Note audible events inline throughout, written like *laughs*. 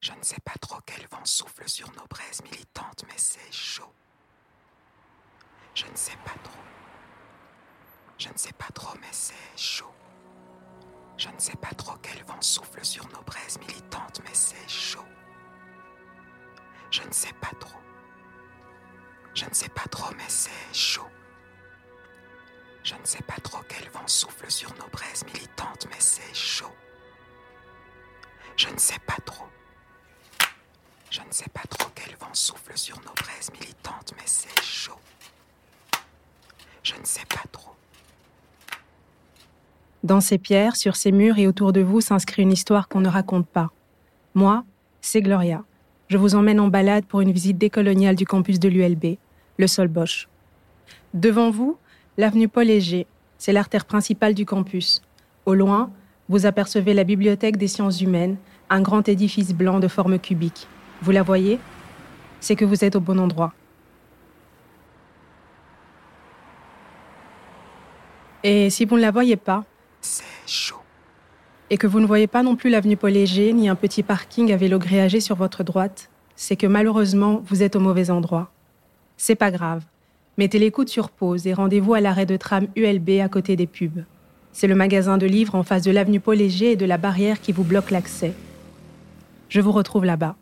Je ne sais pas trop quel vent souffle sur nos braises militantes, mais c'est chaud. Je ne sais pas trop. Je ne sais pas trop, mais c'est chaud. Je ne sais pas trop quel vent souffle sur nos braises militantes, mais c'est chaud. Je ne sais pas trop. Je ne sais pas trop, mais c'est chaud. Je ne sais pas trop quel vent souffle sur nos braises militantes, mais c'est chaud. Je ne sais pas trop. Je ne sais pas trop quel vent souffle sur nos braises militantes, mais c'est chaud. Je ne sais pas trop. Dans ces pierres, sur ces murs et autour de vous s'inscrit une histoire qu'on ne raconte pas. Moi, c'est Gloria. Je vous emmène en balade pour une visite décoloniale du campus de l'ULB, le Sol Bosch. Devant vous, l'avenue Paul Léger, c'est l'artère principale du campus. Au loin, vous apercevez la bibliothèque des sciences humaines, un grand édifice blanc de forme cubique. Vous la voyez? C'est que vous êtes au bon endroit. Et si vous ne la voyez pas, C'est chaud. et que vous ne voyez pas non plus l'avenue Paul Léger ni un petit parking à vélo gréagé sur votre droite, c'est que malheureusement, vous êtes au mauvais endroit. C'est pas grave. Mettez les coudes sur pause et rendez-vous à l'arrêt de tram ULB à côté des pubs. C'est le magasin de livres en face de l'avenue Paul Léger et de la barrière qui vous bloque l'accès. Je vous retrouve là-bas.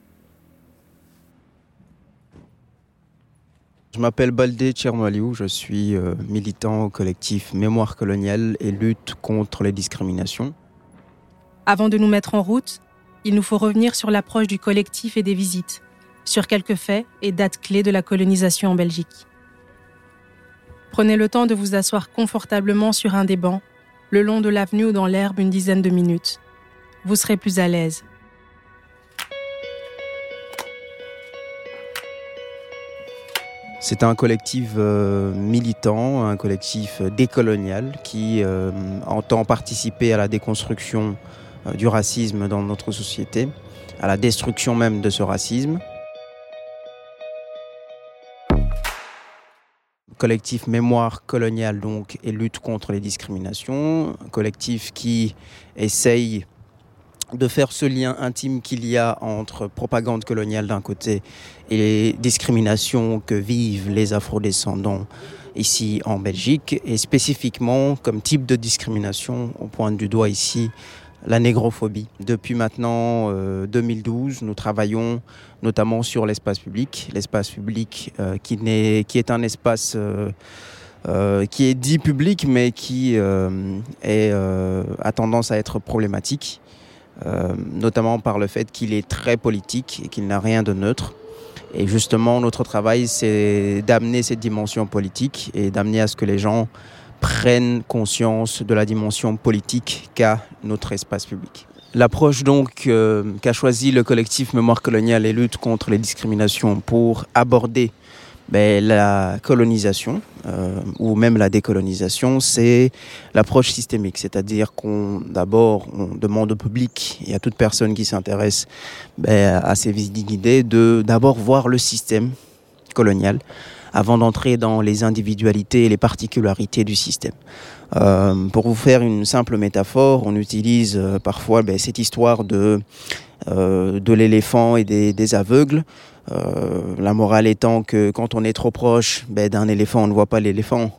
Je m'appelle Baldé Tchernoaliou, je suis euh, militant au collectif Mémoire coloniale et lutte contre les discriminations. Avant de nous mettre en route, il nous faut revenir sur l'approche du collectif et des visites, sur quelques faits et dates clés de la colonisation en Belgique. Prenez le temps de vous asseoir confortablement sur un des bancs, le long de l'avenue ou dans l'herbe une dizaine de minutes. Vous serez plus à l'aise. C'est un collectif euh, militant, un collectif euh, décolonial qui euh, entend participer à la déconstruction du racisme dans notre société, à la destruction même de ce racisme. Collectif Mémoire coloniale donc et lutte contre les discriminations, collectif qui essaye de faire ce lien intime qu'il y a entre propagande coloniale d'un côté et les discriminations que vivent les afrodescendants ici en Belgique, et spécifiquement comme type de discrimination, on pointe du doigt ici la négrophobie. Depuis maintenant euh, 2012, nous travaillons notamment sur l'espace public, l'espace public euh, qui, est un espace euh, euh, qui est dit public, mais qui euh, euh, a tendance à être problématique euh, notamment par le fait qu'il est très politique et qu'il n'a rien de neutre. Et justement, notre travail, c'est d'amener cette dimension politique et d'amener à ce que les gens prennent conscience de la dimension politique qu'a notre espace public. L'approche donc euh, qu'a choisi le collectif Mémoire coloniale et lutte contre les discriminations pour aborder ben, la colonisation euh, ou même la décolonisation, c'est l'approche systémique, c'est-à-dire qu'on d'abord on demande au public et à toute personne qui s'intéresse ben, à ces idées de d'abord voir le système colonial avant d'entrer dans les individualités et les particularités du système. Euh, pour vous faire une simple métaphore, on utilise euh, parfois ben, cette histoire de, euh, de l'éléphant et des, des aveugles. Euh, la morale étant que quand on est trop proche ben, d'un éléphant, on ne voit pas l'éléphant.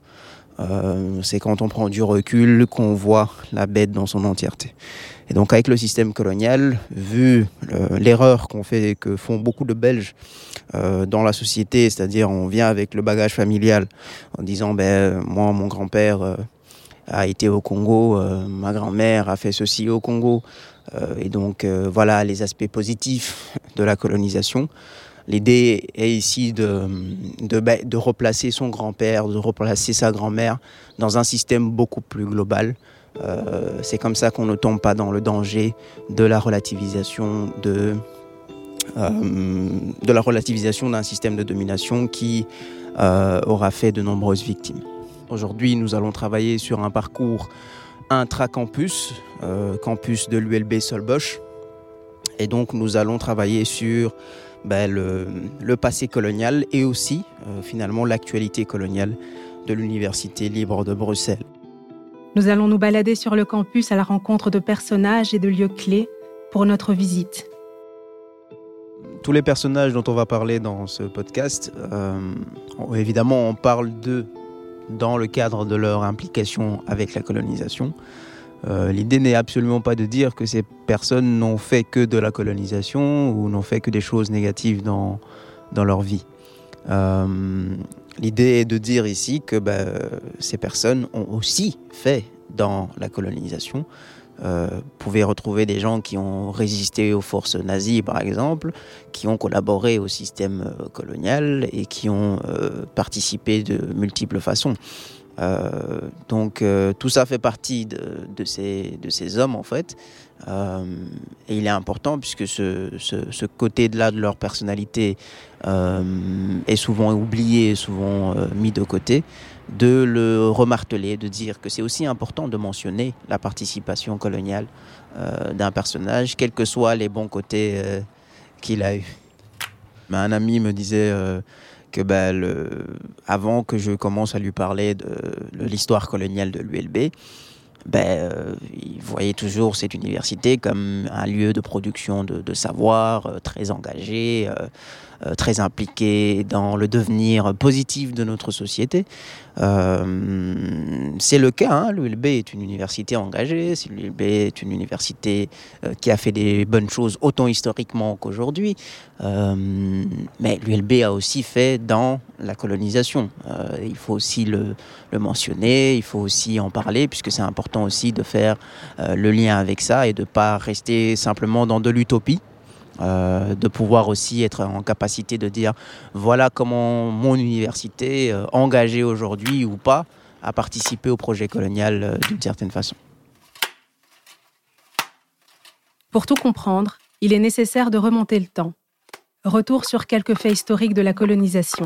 Euh, c'est quand on prend du recul qu'on voit la bête dans son entièreté. Et donc avec le système colonial, vu l'erreur qu'on fait, que font beaucoup de Belges euh, dans la société, c'est-à-dire on vient avec le bagage familial en disant ben moi mon grand-père euh, a été au Congo, euh, ma grand-mère a fait ceci au Congo, et donc voilà les aspects positifs de la colonisation. L'idée est ici de, de, replacer son grand-père, de replacer sa grand-mère dans un système beaucoup plus global. Euh, c'est comme ça qu'on ne tombe pas dans le danger de la relativisation de, euh, la relativisation d'un système de domination qui euh, aura fait de nombreuses victimes. Aujourd'hui, nous allons travailler sur un parcours intra-campus, campus de l'ULB Solbosch. Et donc, nous allons travailler sur ben, le, le passé colonial et aussi, euh, finalement, l'actualité coloniale de l'Université libre de Bruxelles. Nous allons nous balader sur le campus à la rencontre de personnages et de lieux clés pour notre visite. tous les personnages dont on va parler dans ce podcast, euh, évidemment, on parle d'eux dans le cadre de leur implication avec la colonisation. Euh, l'idée n'est absolument pas de dire que ces personnes n'ont fait que de la colonisation ou n'ont fait que des choses négatives dans, dans leur vie. Euh, l'idée est de dire ici que ben, ces personnes ont aussi fait dans la colonisation. Euh, vous pouvez retrouver des gens qui ont résisté aux forces nazies, par exemple, qui ont collaboré au système colonial et qui ont participé de multiples façons. Euh, donc euh, tout ça fait partie de, ces, hommes en fait. Euh, et il est important puisque ce, ce, ce côté-là de leur personnalité est souvent oublié, souvent mis de côté, de le remarteler, de dire que c'est aussi important de mentionner la participation coloniale d'un personnage, quels que soient les bons côtés qu'il a eu. Un ami me disait que ben, avant que je commence à lui parler de, l'histoire coloniale de l'ULB, ben, euh, il voyait toujours cette université comme un lieu de production de, savoir euh, très engagé, euh, euh, très impliqué dans le devenir positif de notre société. C'est le cas, hein. l'ULB est une université engagée, l'ULB est une université qui a fait des bonnes choses autant historiquement qu'aujourd'hui, mais l'ULB a aussi fait dans la colonisation. il faut aussi le, mentionner, il faut aussi en parler, puisque c'est important aussi de faire le lien avec ça et de ne pas rester simplement dans de l'utopie. Euh, de pouvoir aussi être en capacité de dire voilà comment mon université, euh, engagée aujourd'hui ou pas, a participé au projet colonial euh, d'une certaine façon. Pour tout comprendre, il est nécessaire de remonter le temps. Retour sur quelques faits historiques de la colonisation.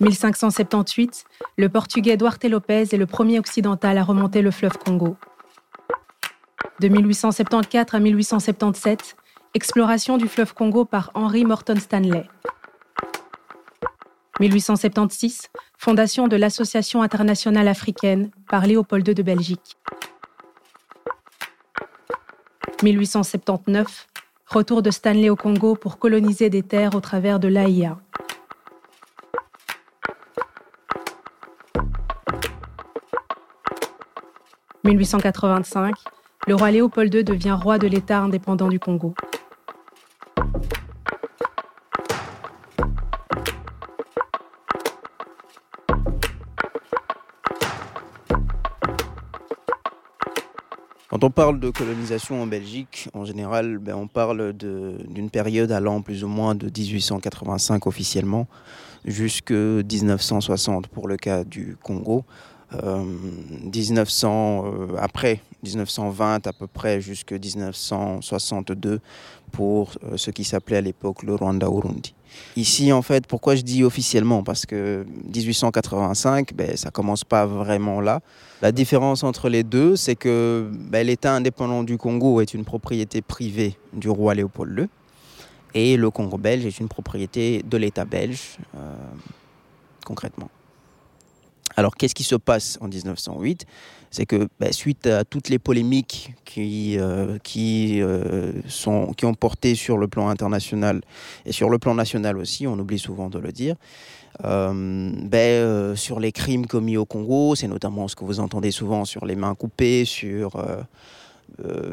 1578, le portugais Duarte Lopez est le premier occidental à remonter le fleuve Congo. De 1874 à 1877, exploration du fleuve Congo par Henry Morton Stanley. 1876, fondation de l'Association internationale africaine par Léopold II de Belgique. 1879, retour de Stanley au Congo pour coloniser des terres au travers de l'AIA. « 1885, le roi Léopold II devient roi de l'État indépendant du Congo. Quand on parle de colonisation en Belgique, en général, ben, on parle d'une période allant plus ou moins de 1885 officiellement jusqu'à 1960 pour le cas du Congo. 1900, euh, euh, après 1920 à peu près jusqu'à 1962 pour euh, ce qui s'appelait à l'époque le Rwanda-Urundi. Ici, en fait, pourquoi je dis officiellement? Parce que 1885, ben, ça commence pas vraiment là. La différence entre les deux, c'est que ben, l'État indépendant du Congo est une propriété privée du roi Léopold II et le Congo belge est une propriété de l'État belge, concrètement. Alors, qu'est-ce qui se passe en 1908 C'est que bah, suite à toutes les polémiques qui, euh, euh, qui ont porté sur le plan international et sur le plan national aussi, on oublie souvent de le dire, euh, ben, sur les crimes commis au Congo, c'est notamment ce que vous entendez souvent sur les mains coupées, sur...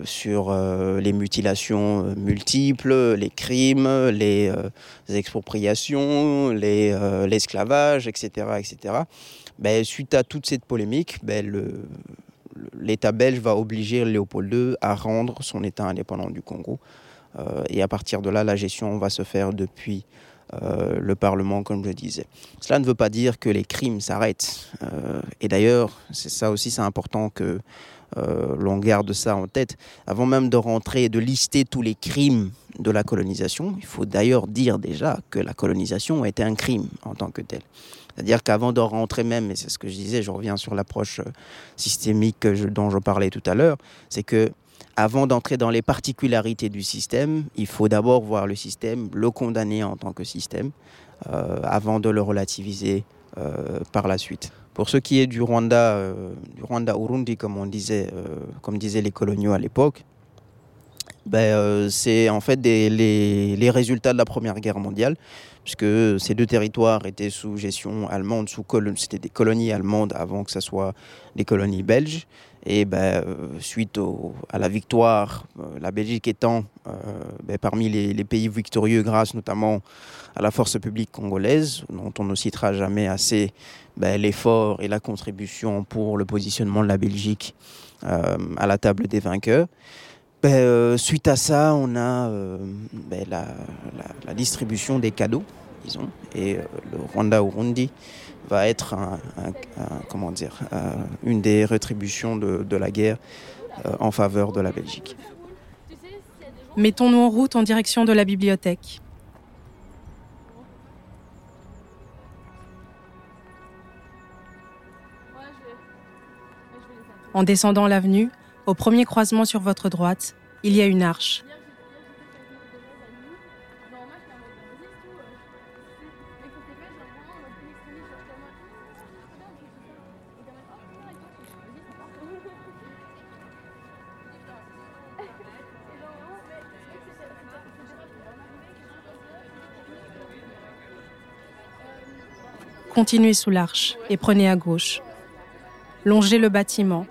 sur les mutilations multiples, les crimes, les, expropriations, l'esclavage, etc., etc. Ben, suite à toute cette polémique, ben, l'État belge va obliger Léopold II à rendre son État indépendant du Congo. Euh, et à partir de là, la gestion va se faire depuis euh, le Parlement, comme je disais. Cela ne veut pas dire que les crimes s'arrêtent. Euh, et d'ailleurs, c'est ça aussi, c'est important que l'on garde ça en tête. Avant même de rentrer et de lister tous les crimes de la colonisation, il faut d'ailleurs dire déjà que la colonisation était un crime en tant que tel. C'est-à-dire qu'avant de rentrer même, et c'est ce que je disais, je reviens sur l'approche euh, systémique dont je parlais tout à l'heure, c'est que avant d'entrer dans les particularités du système, il faut d'abord voir le système, le condamner en tant que système, euh, avant de le relativiser euh, par la suite. Pour ce qui est du Rwanda, du Rwanda Urundi, comme on disait, comme disaient les coloniaux à l'époque, ben, C'est en fait les, résultats de la Première Guerre mondiale, puisque ces deux territoires étaient sous gestion allemande, sous c'était des colonies allemandes avant que ce soit des colonies belges. Et ben, suite à la victoire, la Belgique étant ben, parmi les, les, pays victorieux grâce notamment à la force publique congolaise, dont on ne citera jamais assez ben, l'effort et la contribution pour le positionnement de la Belgique euh, à la table des vainqueurs. Ben, euh, suite à ça, on a euh, ben, la, distribution des cadeaux, disons, et le Rwanda-Urundi va être comment dire, une des rétributions de la guerre en faveur de la Belgique. Mettons-nous en route en direction de la bibliothèque. En descendant l'avenue, au premier croisement sur votre droite, il y a une arche. Continuez sous l'arche et prenez à gauche. Longez le bâtiment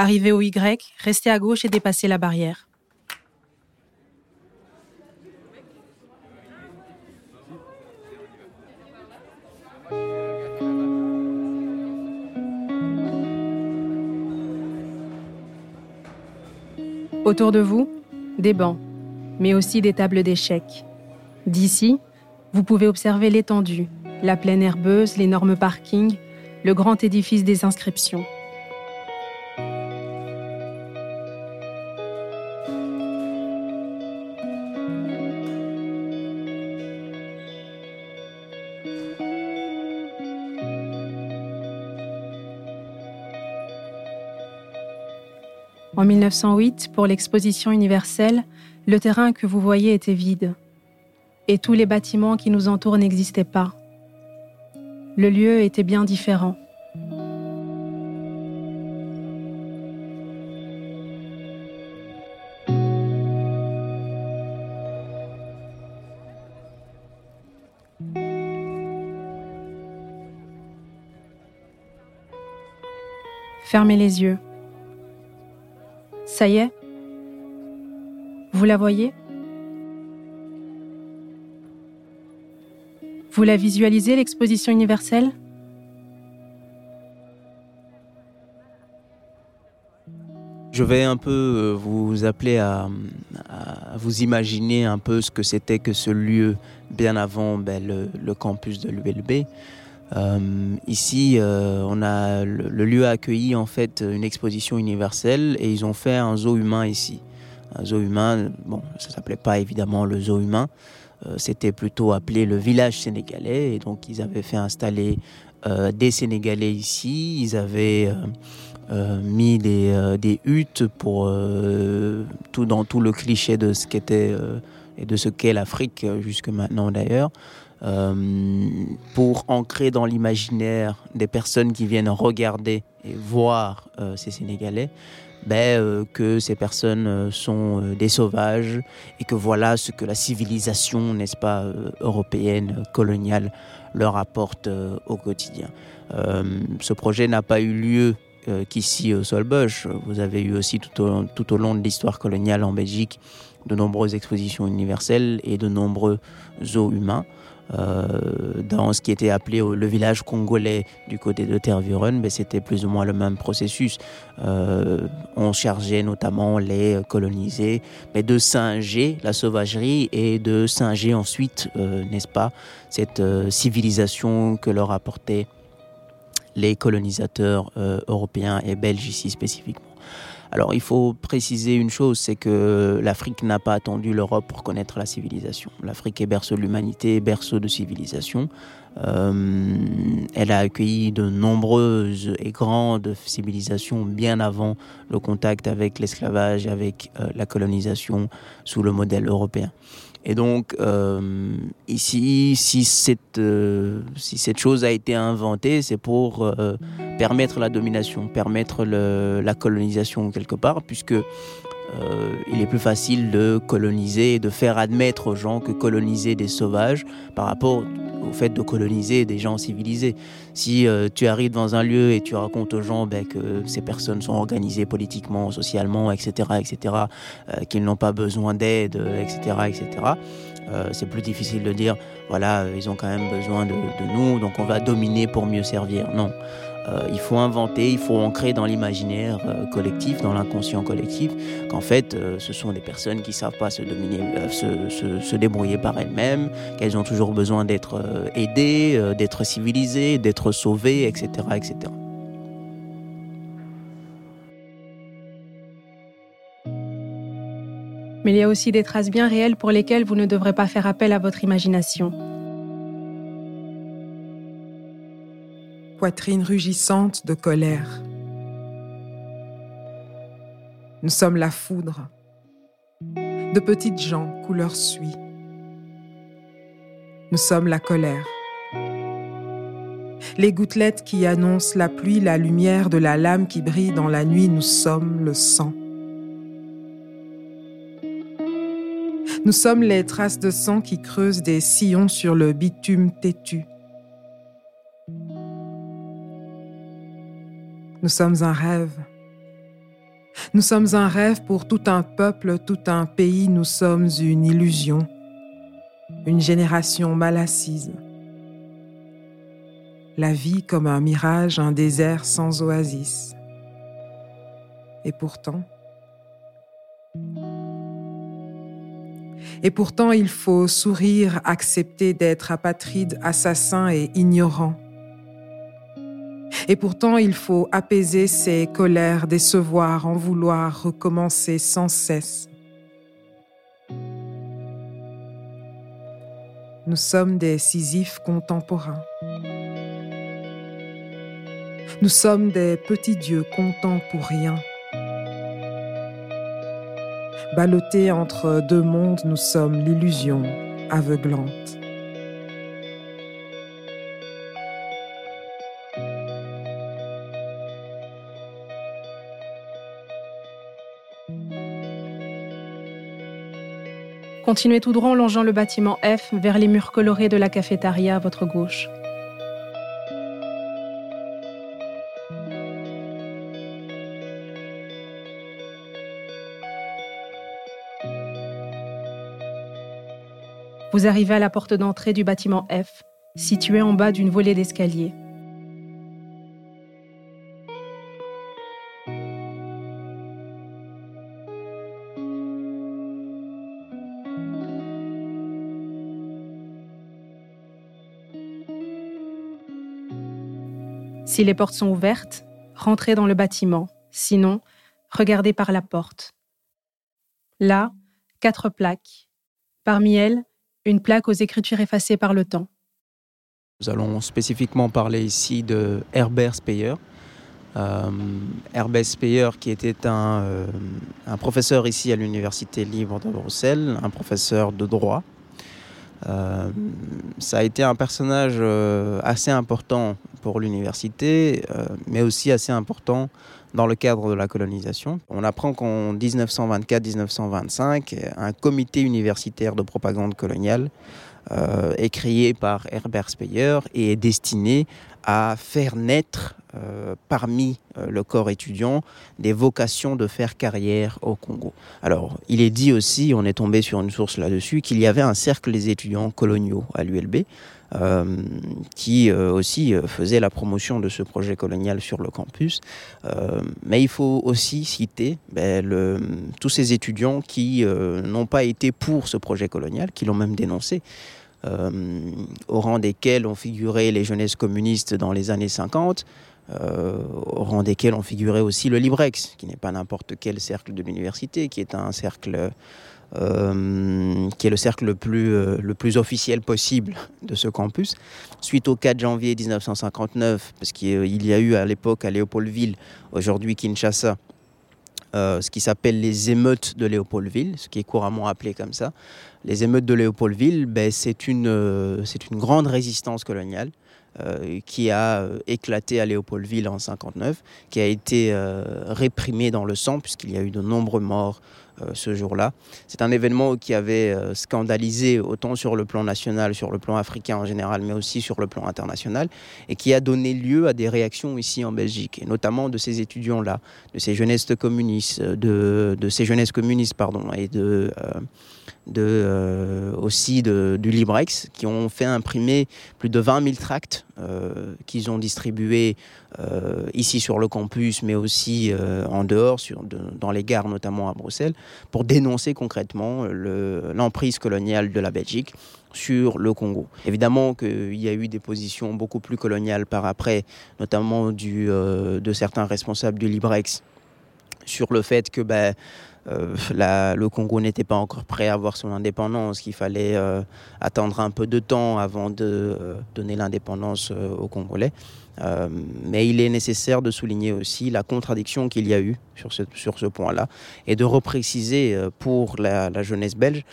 Arrivé au Y, restez à gauche et dépassez la barrière. Autour de vous, des bancs, mais aussi des tables d'échecs. D'ici, vous pouvez observer l'étendue, la plaine herbeuse, l'énorme parking, le grand édifice des inscriptions. 1908, pour l'exposition universelle, le terrain que vous voyez était vide et tous les bâtiments qui nous entourent n'existaient pas. Le lieu était bien différent. Fermez les yeux. Ça y est Vous la voyez Vous la visualisez, l'exposition universelle Je vais un peu euh, vous appeler à, vous imaginer un peu ce que c'était que ce lieu bien avant ben, le, campus de l'ULB. Euh, ici, euh, on a le, lieu a accueilli en fait une exposition universelle et ils ont fait un zoo humain ici. Un zoo humain, bon, ça s'appelait pas évidemment le zoo humain, euh, c'était plutôt appelé le village sénégalais et donc ils avaient fait installer des Sénégalais ici. Ils avaient mis des, des, huttes pour tout dans tout le cliché de ce qu'était et de ce qu'est l'Afrique jusque maintenant d'ailleurs. Euh, pour ancrer dans l'imaginaire des personnes qui viennent regarder et voir euh, ces Sénégalais, ben, euh, que ces personnes sont des sauvages et que voilà ce que la civilisation, n'est-ce pas, européenne, coloniale, leur apporte au quotidien. ce projet n'a pas eu lieu qu'ici au Solbosch. Vous avez eu aussi tout au, tout au long de l'histoire coloniale en Belgique de nombreuses expositions universelles et de nombreux zoos humains. Euh, dans ce qui était appelé le village congolais du côté de Tervuren, mais c'était plus ou moins le même processus. Euh, on chargeait notamment les colonisés, mais de singer la sauvagerie et de singer ensuite, euh, n'est-ce pas, cette civilisation que leur apportait les colonisateurs européens et belges ici spécifiquement. Alors il faut préciser une chose, c'est que l'Afrique n'a pas attendu l'Europe pour connaître la civilisation. L'Afrique est berceau de l'humanité, berceau de civilisation. Euh, elle a accueilli de nombreuses et grandes civilisations bien avant le contact avec l'esclavage, avec euh, la colonisation sous le modèle européen. Et donc, euh, ici, si cette, euh, si cette chose a été inventée, c'est pour euh, permettre la domination, permettre la colonisation quelque part, puisque euh, il est plus facile de coloniser, de faire admettre aux gens que coloniser des sauvages par rapport au fait de coloniser des gens civilisés. Si euh, tu arrives dans un lieu et tu racontes aux gens ben, que ces personnes sont organisées politiquement, socialement, etc., etc., euh, qu'ils n'ont pas besoin d'aide, etc., etc., c'est plus difficile de dire, voilà, ils ont quand même besoin de, de nous, donc on va dominer pour mieux servir. Non. Euh, il faut inventer, il faut ancrer dans l'imaginaire euh, collectif, dans l'inconscient collectif, qu'en fait, euh, ce sont des personnes qui ne savent pas se, dominer, se, se, débrouiller par elles-mêmes, qu'elles ont toujours besoin d'être aidées, d'être civilisées, d'être sauvées, etc., etc. Mais il y a aussi des traces bien réelles pour lesquelles vous ne devrez pas faire appel à votre imagination. Poitrine rugissante de colère. Nous sommes la foudre, de petites gens couleur suie. Nous sommes la colère. Les gouttelettes qui annoncent la pluie, la lumière de la lame qui brille dans la nuit, nous sommes le sang. Nous sommes les traces de sang qui creusent des sillons sur le bitume têtu. Nous sommes un rêve. Nous sommes un rêve pour tout un peuple, tout un pays, nous sommes une illusion, une génération mal assise. La vie comme un mirage, un désert sans oasis. Et pourtant, et pourtant il faut sourire, accepter d'être apatride, assassin et ignorant et pourtant, il faut apaiser ses colères, décevoir, en vouloir recommencer sans cesse. Nous sommes des Sisyphes contemporains. Nous sommes des petits dieux contents pour rien. Ballottés entre deux mondes, nous sommes l'illusion aveuglante. Continuez tout droit en longeant le bâtiment F vers les murs colorés de la cafétéria à votre gauche. Vous arrivez à la porte d'entrée du bâtiment F, située en bas d'une volée d'escalier. Si les portes sont ouvertes, rentrez dans le bâtiment. Sinon, regardez par la porte. Là, quatre plaques. Parmi elles, une plaque aux écritures effacées par le temps. Nous allons spécifiquement parler ici de Herbert Speyer. Euh, Herbert Speyer qui était euh, un professeur ici à l'Université libre de Bruxelles, un professeur de droit, euh, ça a été un personnage euh, assez important pour l'université, euh, mais aussi assez important dans le cadre de la colonisation. On apprend qu'en 1924-1925, un comité universitaire de propagande coloniale est créé par Herbert Speyer et est destiné à faire naître euh, parmi euh, le corps étudiant des vocations de faire carrière au Congo. Alors, il est dit aussi, on est tombé sur une source là-dessus, qu'il y avait un cercle des étudiants coloniaux à l'ULB. Euh, qui aussi faisait la promotion de ce projet colonial sur le campus. mais il faut aussi citer ben, tous ces étudiants qui n'ont pas été pour ce projet colonial, qui l'ont même dénoncé, au rang desquels ont figuré les jeunesses communistes dans les années 50, au rang desquels ont figuré aussi le Librex, qui n'est pas n'importe quel cercle de l'université, qui est un cercle euh, qui est le cercle le plus, euh, le plus officiel possible de ce campus. Suite au 4 janvier 1959, parce qu'il y a eu à l'époque à Léopoldville, aujourd'hui Kinshasa, euh, ce qui s'appelle les émeutes de Léopoldville, ce qui est couramment appelé comme ça. Les émeutes de Léopoldville, ben, c'est une, c'est une grande résistance coloniale qui a éclaté à Léopoldville en 1959, qui a été réprimée dans le sang, puisqu'il y a eu de nombreux morts euh, ce jour-là. C'est un événement qui avait euh, scandalisé autant sur le plan national, sur le plan africain en général, mais aussi sur le plan international, et qui a donné lieu à des réactions ici en Belgique, et notamment de ces étudiants-là, de ces jeunesses communistes, de, de ces jeunesses communistes, pardon, et de euh, de, euh, aussi de, du Librex, qui ont fait imprimer plus de 20 000 tracts euh, qu'ils ont distribués euh, ici sur le campus, mais aussi en dehors, dans les gares notamment à Bruxelles, pour dénoncer concrètement l'emprise coloniale de la Belgique sur le Congo. Évidemment qu'il y a eu des positions beaucoup plus coloniales par après, notamment de certains responsables du Librex, sur le fait que ben, euh, le Congo n'était pas encore prêt à avoir son indépendance, qu'il fallait euh, attendre un peu de temps avant de euh, donner l'indépendance aux Congolais. mais il est nécessaire de souligner aussi la contradiction qu'il y a eu sur ce, point-là et de repréciser pour la jeunesse belge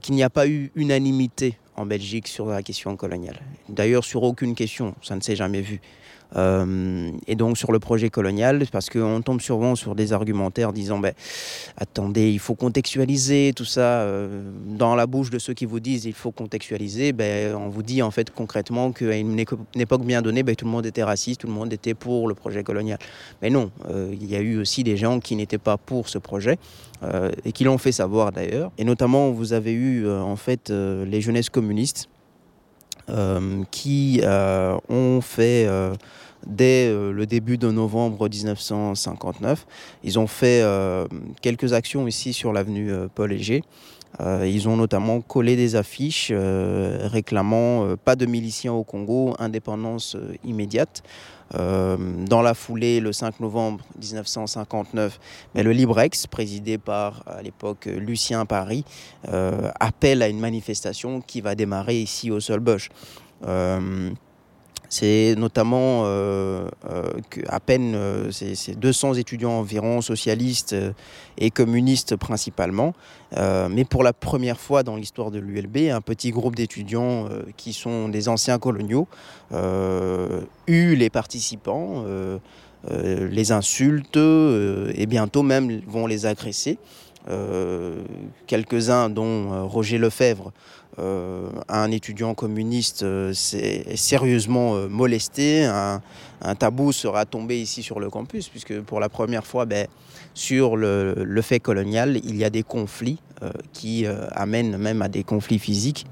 qu'il n'y a pas eu unanimité en Belgique sur la question coloniale. D'ailleurs, sur aucune question, ça ne s'est jamais vu. Euh, et donc sur le projet colonial, parce qu'on tombe souvent sur des argumentaires disant ben, attendez, il faut contextualiser tout ça euh, dans la bouche de ceux qui vous disent il faut contextualiser. Ben, on vous dit en fait concrètement qu'à une époque bien donnée, ben, tout le monde était raciste, tout le monde était pour le projet colonial. Mais non, euh, il y a eu aussi des gens qui n'étaient pas pour ce projet. et qui l'ont fait savoir d'ailleurs. Et notamment, vous avez eu en fait les jeunesses communistes qui ont fait dès euh, le début de novembre 1959. Ils ont fait euh, quelques actions ici sur l'avenue euh, Paul Léger. ils ont notamment collé des affiches réclamant pas de miliciens au Congo, indépendance immédiate. dans la foulée, le 5 novembre 1959, mais le Librex, présidé par à l'époque Lucien Paris, appelle à une manifestation qui va démarrer ici au Solbosch. C'est notamment euh, euh, à peine euh, c'est 200 étudiants environ, socialistes et communistes principalement. mais pour la première fois dans l'histoire de l'ULB, un petit groupe d'étudiants qui sont des anciens coloniaux eut les participants. les insultent et bientôt même vont les agresser. Quelques-uns, dont Roger Lefebvre, euh, un étudiant communiste euh, s'est sérieusement euh, molesté, un, tabou sera tombé ici sur le campus, puisque pour la première fois, ben, sur le, fait colonial, il y a des conflits qui amènent même à des conflits physiques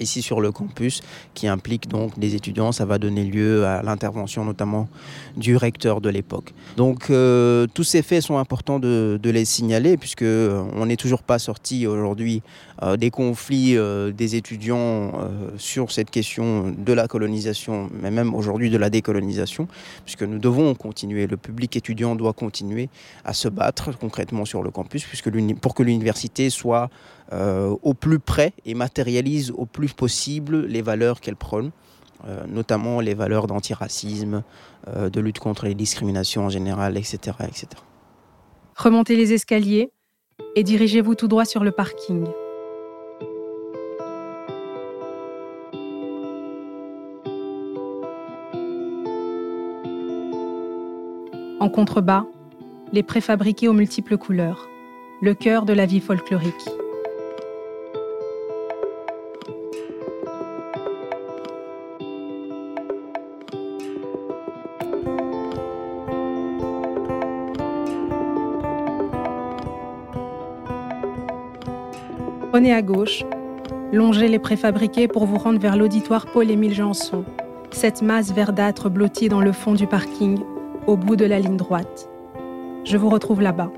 ici sur le campus, qui implique donc des étudiants. Ça va donner lieu à l'intervention notamment du recteur de l'époque. Donc euh, tous ces faits sont importants de, les signaler, puisque euh, on n'est toujours pas sorti aujourd'hui euh, des conflits des étudiants sur cette question de la colonisation, mais même aujourd'hui de la décolonisation, puisque nous devons continuer. Le public étudiant doit continuer à se battre concrètement sur le campus, puisque pour que l'université soit euh, au plus près et matérialise au plus possible les valeurs qu'elle prône, euh, notamment les valeurs d'antiracisme, euh, de lutte contre les discriminations en général, etc., etc. Remontez les escaliers et dirigez-vous tout droit sur le parking. En contrebas, les préfabriqués aux multiples couleurs, le cœur de la vie folklorique. Prenez à gauche, longez les préfabriqués pour vous rendre vers l'auditoire Paul-Émile Janson, cette masse verdâtre blottie dans le fond du parking, au bout de la ligne droite. Je vous retrouve là-bas.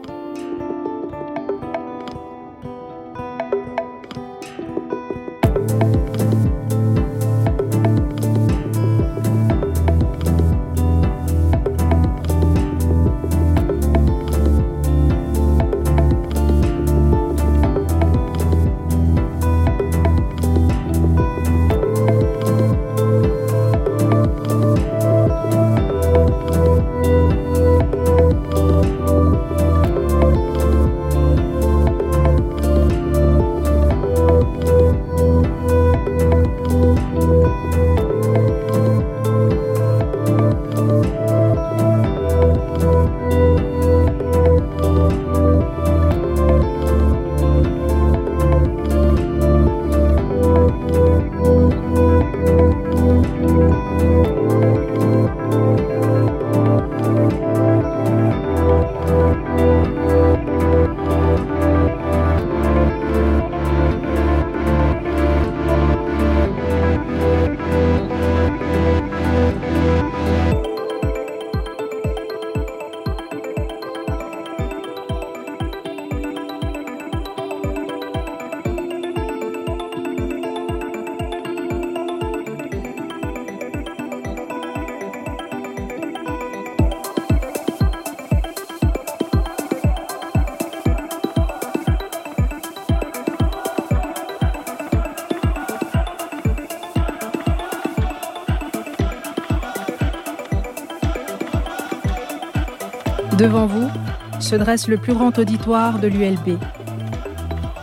Devant vous se dresse le plus grand auditoire de l'ULB.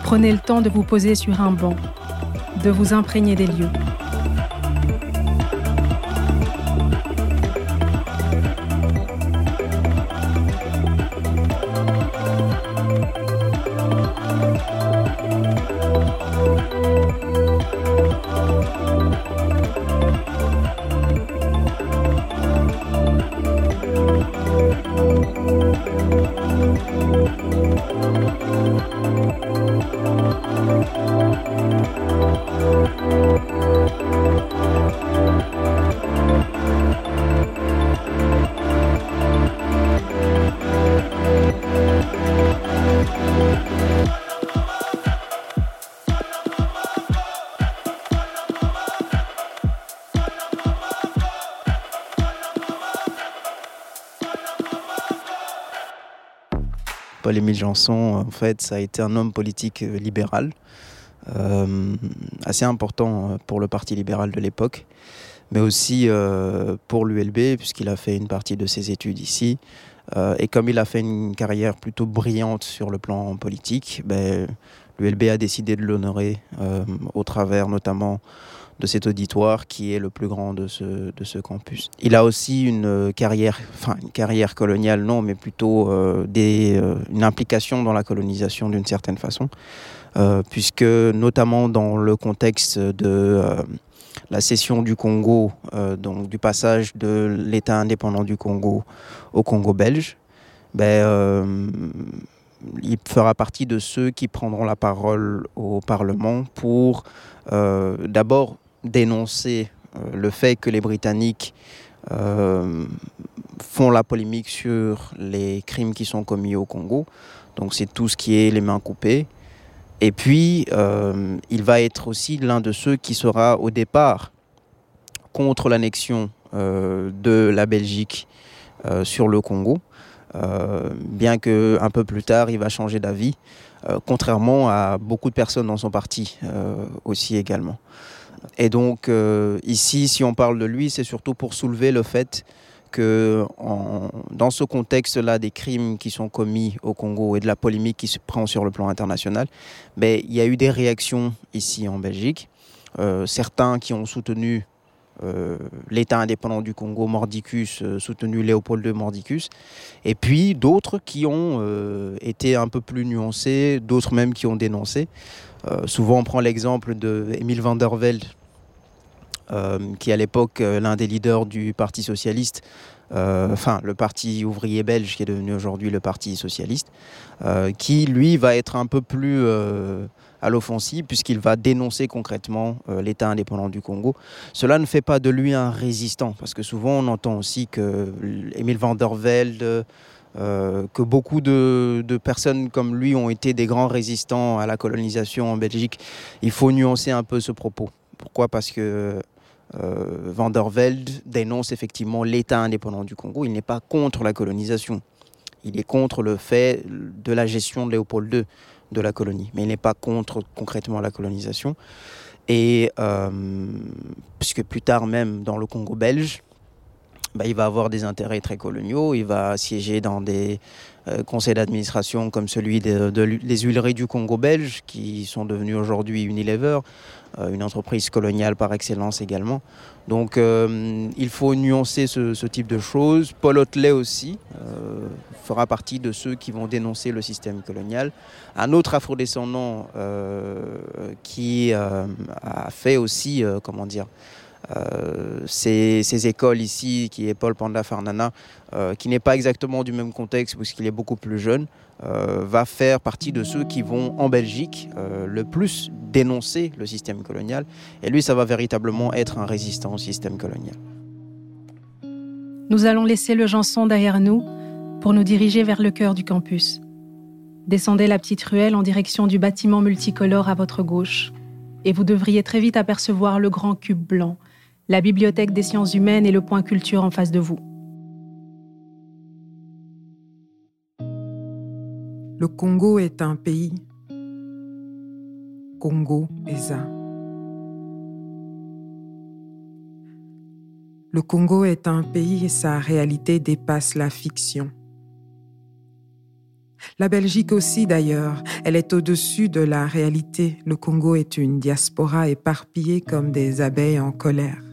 Prenez le temps de vous poser sur un banc, de vous imprégner des lieux. Paul-Émile Janson, en fait, ça a été un homme politique euh, libéral, euh, assez important euh, pour le Parti libéral de l'époque, mais aussi pour l'ULB, puisqu'il a fait une partie de ses études ici. et comme il a fait une carrière plutôt brillante sur le plan politique, ben, l'ULB a décidé de l'honorer au travers notamment de cet auditoire qui est le plus grand de ce, de ce campus. Il a aussi une carrière, enfin une carrière coloniale, non, mais plutôt euh, des, euh, une implication dans la colonisation d'une certaine façon, euh, puisque notamment dans le contexte de la cession du Congo, donc du passage de l'État indépendant du Congo au Congo belge, ben, il fera partie de ceux qui prendront la parole au Parlement pour d'abord dénoncer euh, le fait que les Britanniques euh, font la polémique sur les crimes qui sont commis au Congo. Donc c'est tout ce qui est les mains coupées. Et puis, euh, il va être aussi l'un de ceux qui sera au départ contre l'annexion de la Belgique sur le Congo, bien que un peu plus tard, il va changer d'avis, contrairement à beaucoup de personnes dans son parti aussi également. Et donc euh, ici, si on parle de lui, c'est surtout pour soulever le fait que dans ce contexte-là des crimes qui sont commis au Congo et de la polémique qui se prend sur le plan international, ben, il y a eu des réactions ici en Belgique. Euh, certains qui ont soutenu euh, l'État indépendant du Congo, Mordicus, soutenu Léopold II Mordicus, et puis d'autres qui ont été un peu plus nuancés, d'autres même qui ont dénoncé. Euh, souvent, on prend l'exemple de Emile van der Velde, euh, qui à l'époque euh, l'un des leaders du Parti socialiste, enfin le Parti ouvrier belge, qui est devenu aujourd'hui le Parti socialiste, qui lui va être un peu plus à l'offensive puisqu'il va dénoncer concrètement l'État indépendant du Congo. Cela ne fait pas de lui un résistant, parce que souvent on entend aussi que Emile van der Velde euh, que beaucoup de, personnes comme lui ont été des grands résistants à la colonisation en Belgique. Il faut nuancer un peu ce propos. Pourquoi? Parce que euh, Van der Velde dénonce effectivement l'État indépendant du Congo. Il n'est pas contre la colonisation. Il est contre le fait de la gestion de Léopold II de la colonie. Mais il n'est pas contre concrètement la colonisation. Et euh, puisque plus tard même dans le Congo belge, bah, il va avoir des intérêts très coloniaux, il va siéger dans des euh, conseils d'administration comme celui des huileries du Congo belge, qui sont devenus aujourd'hui Unilever, euh, une entreprise coloniale par excellence également. Donc euh, il faut nuancer ce, type de choses. Paul Hotelet aussi fera partie de ceux qui vont dénoncer le système colonial. Un autre afrodescendant qui a fait aussi, comment dire, euh, ces, écoles ici, qui est Paul Panda Farnana, euh, qui n'est pas exactement du même contexte puisqu'il est beaucoup plus jeune, euh, va faire partie de ceux qui vont en Belgique le plus dénoncer le système colonial. Et lui, ça va véritablement être un résistant au système colonial. Nous allons laisser le Janson derrière nous pour nous diriger vers le cœur du campus. Descendez la petite ruelle en direction du bâtiment multicolore à votre gauche, et vous devriez très vite apercevoir le grand cube blanc la Bibliothèque des sciences humaines et le point culture en face de vous. Le Congo est un pays. Congo Eza. Le Congo est un pays et sa réalité dépasse la fiction. La Belgique aussi d'ailleurs, elle est au-dessus de la réalité. Le Congo est une diaspora éparpillée comme des abeilles en colère.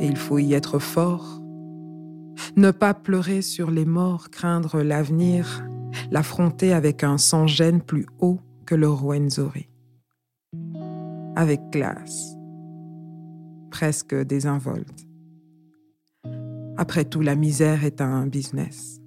Et il faut y être fort. Ne pas pleurer sur les morts, craindre l'avenir, l'affronter avec un sans-gêne plus haut que le Rwenzori. Avec classe, presque désinvolte. Après tout, la misère est un business.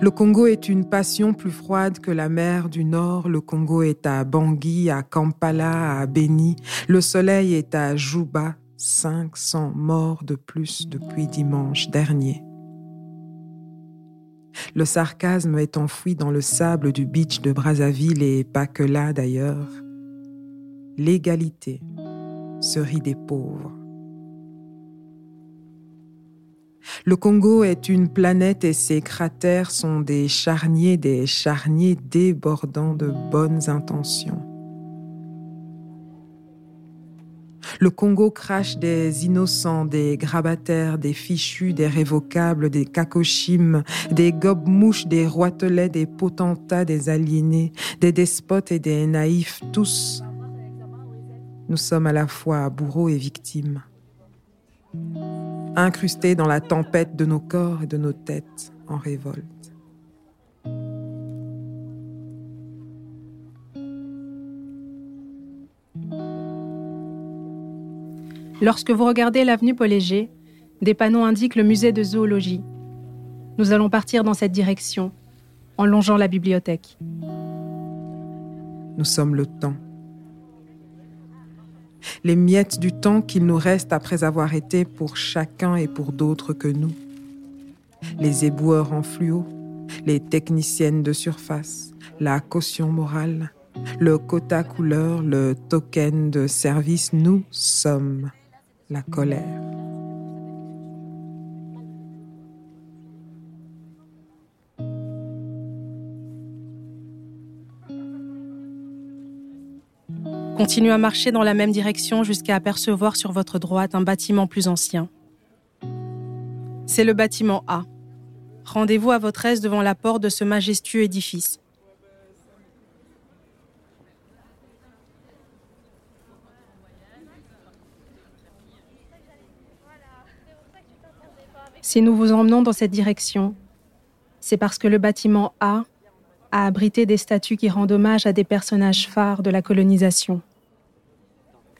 Le Congo est une passion plus froide que la mer du Nord. Le Congo est à Bangui, à Kampala, à Beni. Le soleil est à Juba. 500 morts de plus depuis dimanche dernier. Le sarcasme est enfoui dans le sable du beach de Brazzaville et pas que là d'ailleurs. L'égalité se rit des pauvres. Le Congo est une planète et ses cratères sont des charniers, des charniers débordant de bonnes intentions. Le Congo crache des innocents, des grabataires, des fichus, des révocables, des cacoshimes, des gobes-mouches, des roitelets, des potentats, des aliénés, des despotes et des naïfs, tous. Nous sommes à la fois bourreaux et victimes incrustés dans la tempête de nos corps et de nos têtes en révolte. Lorsque vous regardez l'avenue Paul des panneaux indiquent le musée de zoologie. Nous allons partir dans cette direction, en longeant la bibliothèque. Nous sommes le temps les miettes du temps qu'il nous reste après avoir été pour chacun et pour d'autres que nous. Les éboueurs en fluo, les techniciennes de surface, la caution morale, le quota couleur, le token de service, nous sommes la colère. Continuez à marcher dans la même direction jusqu'à apercevoir sur votre droite un bâtiment plus ancien. C'est le bâtiment A. Rendez-vous à votre aise devant la porte de ce majestueux édifice. Si nous vous emmenons dans cette direction, c'est parce que le bâtiment A a abrité des statues qui rendent hommage à des personnages phares de la colonisation.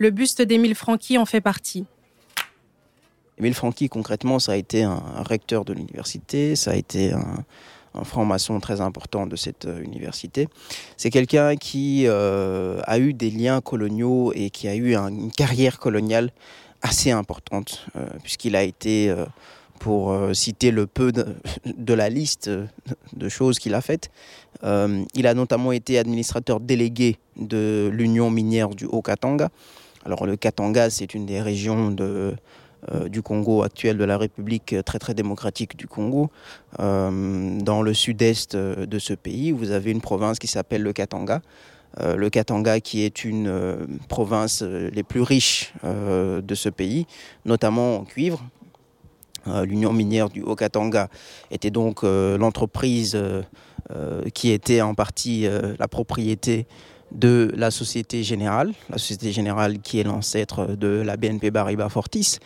Le buste d'Émile Franqui en fait partie. Émile Franqui, concrètement, ça a été un, recteur de l'université, ça a été un, franc-maçon très important de cette euh, université. C'est quelqu'un qui euh, a eu des liens coloniaux et qui a eu une carrière coloniale assez importante, euh, puisqu'il a été, pour citer le peu de, la liste de choses qu'il a faites, il a notamment été administrateur délégué de l'Union minière du Haut-Katanga. Alors le Katanga, c'est une des régions euh, du Congo actuel, de la République très très démocratique du Congo. Euh, dans le sud-est de ce pays, vous avez une province qui s'appelle le Katanga. Euh, le Katanga qui est une province les plus riches de ce pays, notamment en cuivre. L'Union minière du Haut-Katanga était donc l'entreprise qui était en partie la propriété de la Société Générale, la Société Générale qui est l'ancêtre de la BNP Paribas Fortis.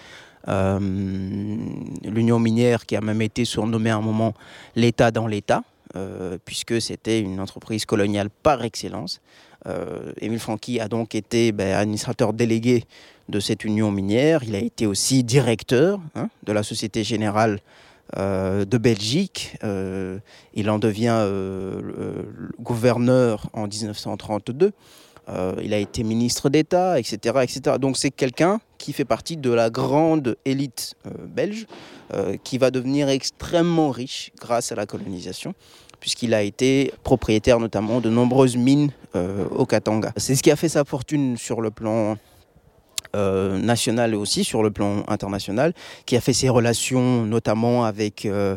Euh, L'Union minière qui a même été surnommée à un moment l'État dans l'État, euh, puisque c'était une entreprise coloniale par excellence. Euh, Émile Franqui a donc été ben, administrateur délégué de cette union minière. Il a été aussi directeur hein, de la Société Générale euh, de Belgique. Euh, il en devient euh, gouverneur en 1932. il a été ministre d'État, etc., etc. Donc c'est quelqu'un qui fait partie de la grande élite belge, qui va devenir extrêmement riche grâce à la colonisation puisqu'il a été propriétaire notamment de nombreuses mines au Katanga. C'est ce qui a fait sa fortune sur le plan euh, national et aussi sur le plan international, qui a fait ses relations notamment avec euh,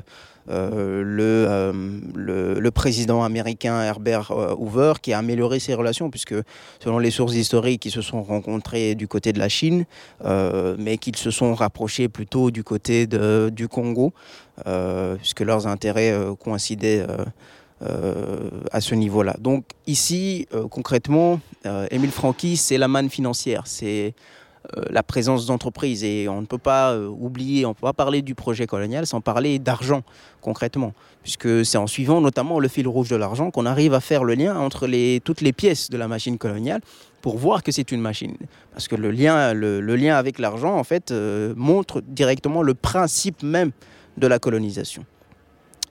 le, le, président américain Herbert Hoover qui a amélioré ses relations, puisque selon les sources historiques, ils se sont rencontrés du côté de la Chine, mais qu'ils se sont rapprochés plutôt du côté de, du Congo, puisque leurs intérêts coïncidaient. à ce niveau-là. Donc ici, concrètement, Émile Franqui, c'est la manne financière, c'est euh, la présence d'entreprises. Et on ne peut pas euh, oublier, on ne peut pas parler du projet colonial sans parler d'argent concrètement, puisque c'est en suivant notamment le fil rouge de l'argent qu'on arrive à faire le lien entre les, toutes les pièces de la machine coloniale pour voir que c'est une machine. Parce que le lien, le, lien avec l'argent, en fait, euh, montre directement le principe même de la colonisation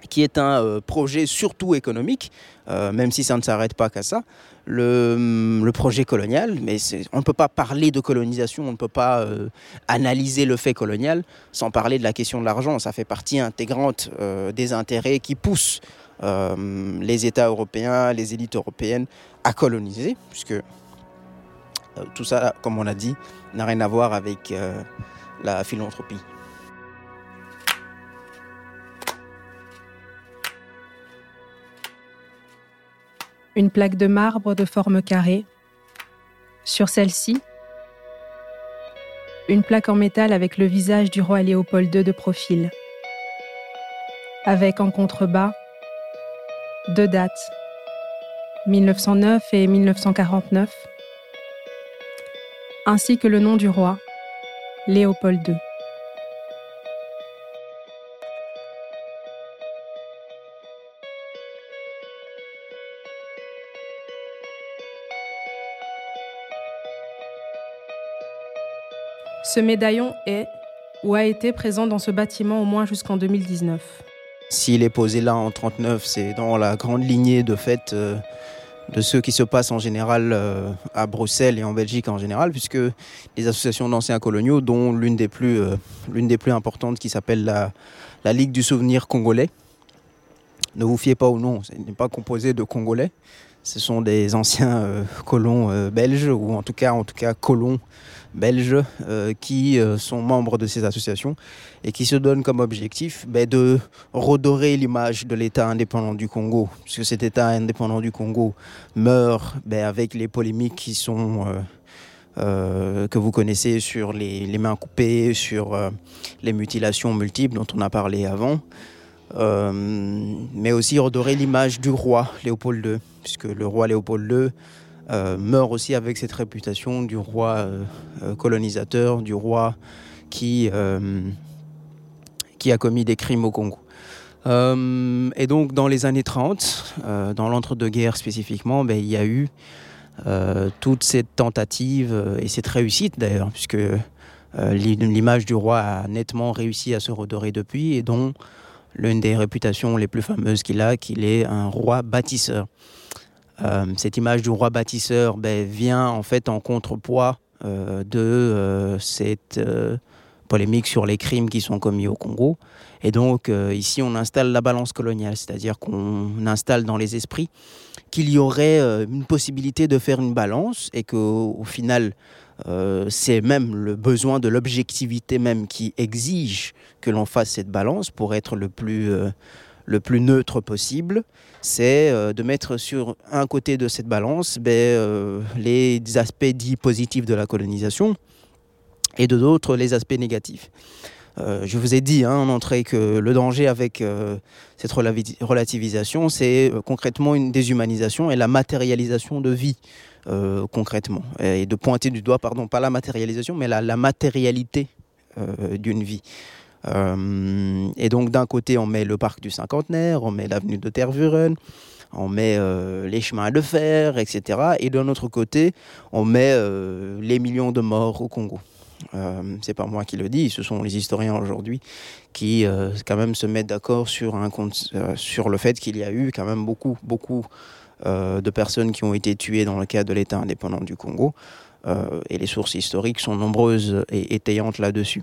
qui est un projet surtout économique, même si ça ne s'arrête pas qu'à ça, le, projet colonial, mais on ne peut pas parler de colonisation, on ne peut pas euh, analyser le fait colonial sans parler de la question de l'argent. Ça fait partie intégrante euh, des intérêts qui poussent euh, les États européens, les élites européennes à coloniser, puisque tout ça, comme on a dit, n'a rien à voir avec la philanthropie. Une plaque de marbre de forme carrée. Sur celle-ci, une plaque en métal avec le visage du roi Léopold II de profil. Avec en contrebas deux dates, 1909 et 1949, ainsi que le nom du roi, Léopold II. Ce médaillon est ou a été présent dans ce bâtiment au moins jusqu'en 2019. S'il est posé là en 39, c'est dans la grande lignée de fait euh, de ce qui se passe en général euh, à Bruxelles et en Belgique en général, puisque les associations d'anciens coloniaux, dont l'une des, plus, euh, des plus importantes qui s'appelle la, la Ligue du souvenir congolais, ne vous fiez pas au nom, ce n'est pas composé de Congolais, ce sont des anciens colons belges, ou en tout cas, en tout cas colons belges euh, qui euh, sont membres de ces associations et qui se donnent comme objectif ben, de redorer l'image de l'État indépendant du Congo, puisque cet État indépendant du Congo meurt ben, avec les polémiques qui sont... Euh, que vous connaissez sur les mains coupées, sur les mutilations multiples dont on a parlé avant, mais aussi redorer l'image du roi Léopold II, puisque le roi Léopold II euh, meurt aussi avec cette réputation du roi euh, euh, colonisateur, du roi qui, qui a commis des crimes au Congo. et donc dans les années 30, dans l'entre-deux-guerres spécifiquement, ben, il y a eu toute cette tentative et cette réussite d'ailleurs, puisque l'image du roi a nettement réussi à se redorer depuis, et dont l'une des réputations les plus fameuses qu'il a, qu'il est un roi bâtisseur. Euh, cette image du roi bâtisseur ben, vient en fait en contrepoids euh, de euh, cette polémique sur les crimes qui sont commis au Congo. Et donc ici, on installe la balance coloniale, c'est-à-dire qu'on installe dans les esprits qu'il y aurait une possibilité de faire une balance et qu'au au final, c'est même le besoin de l'objectivité même qui exige que l'on fasse cette balance pour être le plus le plus neutre possible, c'est euh, de mettre sur un côté de cette balance ben, euh, les aspects dits positifs de la colonisation et de l'autre les aspects négatifs. Euh, je vous ai dit hein, en entrée que le danger avec cette relativisation, c'est concrètement une déshumanisation et la matérialisation de vie, concrètement. Et de pointer du doigt, pardon, pas la matérialisation, mais la, matérialité d'une vie. Euh, et donc d'un côté, on met le parc du cinquantenaire, on met l'avenue de Tervuren, on met euh, les chemins de fer, etc. Et d'un autre côté, on met euh, les millions de morts au Congo. Euh, c'est pas moi qui le dis, ce sont les historiens aujourd'hui qui quand même se mettent d'accord sur, un, sur le fait qu'il y a eu quand même beaucoup, beaucoup de personnes qui ont été tuées dans le cadre de l'État indépendant du Congo. Euh, et les sources historiques sont nombreuses et étayantes là-dessus.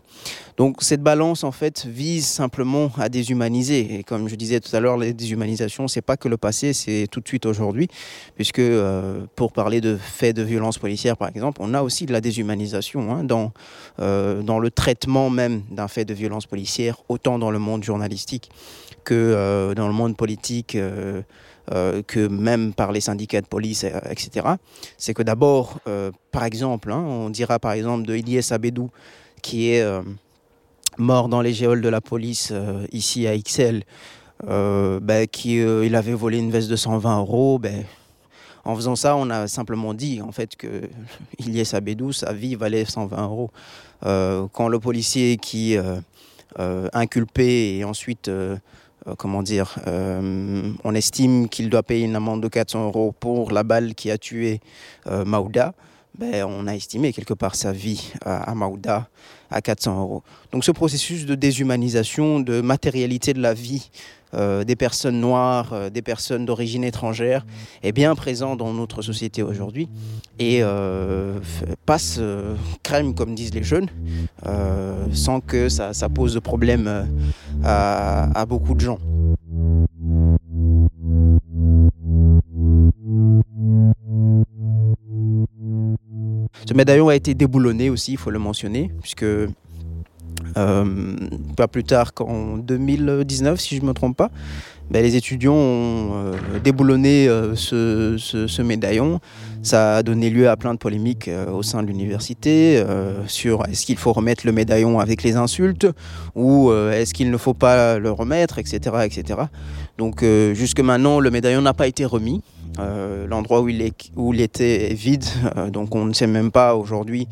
Donc cette balance en fait vise simplement à déshumaniser. Et comme je disais tout à l'heure, la déshumanisation, c'est pas que le passé, c'est tout de suite aujourd'hui, puisque euh, pour parler de faits de violence policière par exemple, on a aussi de la déshumanisation hein, dans, euh, dans le traitement même d'un fait de violence policière, autant dans le monde journalistique que dans le monde politique. Que même par les syndicats de police, etc. C'est que d'abord, par exemple, hein, on dira par exemple de Ilyes Abedou, qui est mort dans les géoles de la police ici à XL, ben, qui il avait volé une veste de 120 euros. Ben, en faisant ça, on a simplement dit en fait que *laughs* Ilyes Abedou, sa vie valait 120 euros. Euh, quand le policier qui euh, euh, inculpé et ensuite comment dire, on estime qu'il doit payer une amende de 400 euros pour la balle qui a tué Maouda, ben, on a estimé quelque part sa vie à, à Maouda à 400 euros. Donc ce processus de déshumanisation, de matérialité de la vie euh, des personnes noires, euh, des personnes d'origine étrangère est bien présent dans notre société aujourd'hui et euh, passe crème, comme disent les jeunes, sans que ça, pose de problème à, beaucoup de gens. Ce médaillon a été déboulonné aussi, il faut le mentionner, puisque pas plus tard qu'en 2019, si je ne me trompe pas, ben, les étudiants ont euh, déboulonné euh, ce, médaillon. Ça a donné lieu à plein de polémiques au sein de l'université sur est-ce qu'il faut remettre le médaillon avec les insultes ou est-ce qu'il ne faut pas le remettre, etc. etc. Donc jusque maintenant, le médaillon n'a pas été remis. L'endroit où, il était est vide, *laughs* donc on ne sait même pas aujourd'hui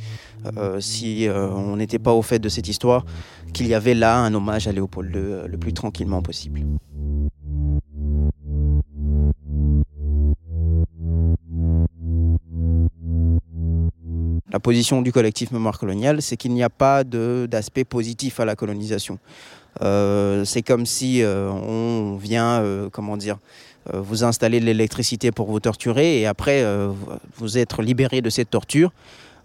euh, si euh, on n'était pas au fait de cette histoire, qu'il y avait là un hommage à Léopold II euh, le plus tranquillement possible. La position du collectif Mémoire coloniale, c'est qu'il n'y a pas d'aspect positif à la colonisation. c'est comme si on vient, comment dire, vous installer de l'électricité pour vous torturer et après vous être libéré de cette torture.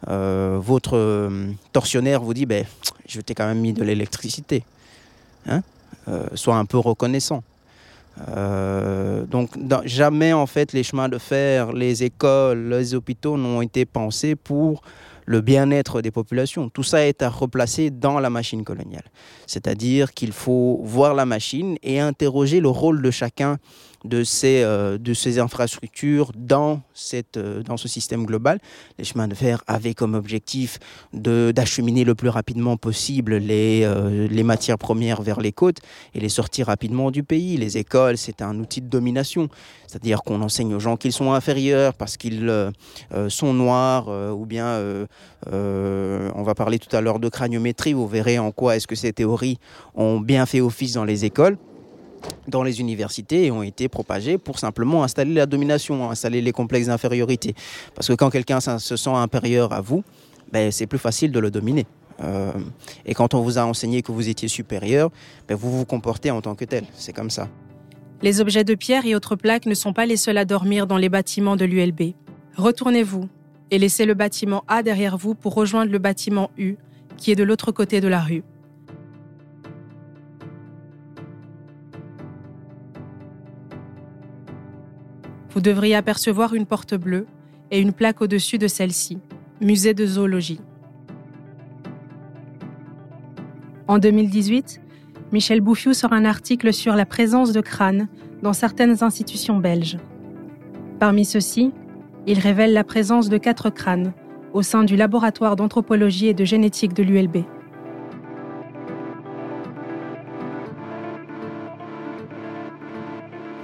Euh, votre euh, tortionnaire vous dit ben, Je t'ai quand même mis de l'électricité. Hein euh, sois un peu reconnaissant. donc jamais en fait les chemins de fer, les écoles, les hôpitaux n'ont été pensés pour le bien-être des populations. Tout ça est à replacer dans la machine coloniale. C'est-à-dire qu'il faut voir la machine et interroger le rôle de chacun de ces, euh, de ces infrastructures dans, cette, euh, dans ce système global. Les chemins de fer avaient comme objectif d'acheminer le plus rapidement possible les, euh, les matières premières vers les côtes et les sortir rapidement du pays. Les écoles, c'est un outil de domination, c'est-à-dire qu'on enseigne aux gens qu'ils sont inférieurs parce qu'ils sont noirs ou bien on va parler tout à l'heure de craniométrie, vous verrez en quoi est-ce que ces théories ont bien fait office dans les écoles dans les universités et ont été propagés pour simplement installer la domination, installer les complexes d'infériorité. Parce que quand quelqu'un se sent inférieur à vous, ben, c'est plus facile de le dominer. Euh, et quand on vous a enseigné que vous étiez supérieur, ben, vous vous comportez en tant que tel. C'est comme ça. Les objets de pierre et autres plaques ne sont pas les seuls à dormir dans les bâtiments de l'ULB. Retournez-vous et laissez le bâtiment A derrière vous pour rejoindre le bâtiment U, qui est de l'autre côté de la rue. Vous devriez apercevoir une porte bleue et une plaque au-dessus de celle-ci, Musée de zoologie. En 2018, Michel Bouffiou sort un article sur la présence de crânes dans certaines institutions belges. Parmi ceux-ci, il révèle la présence de quatre crânes au sein du laboratoire d'anthropologie et de génétique de l'ULB.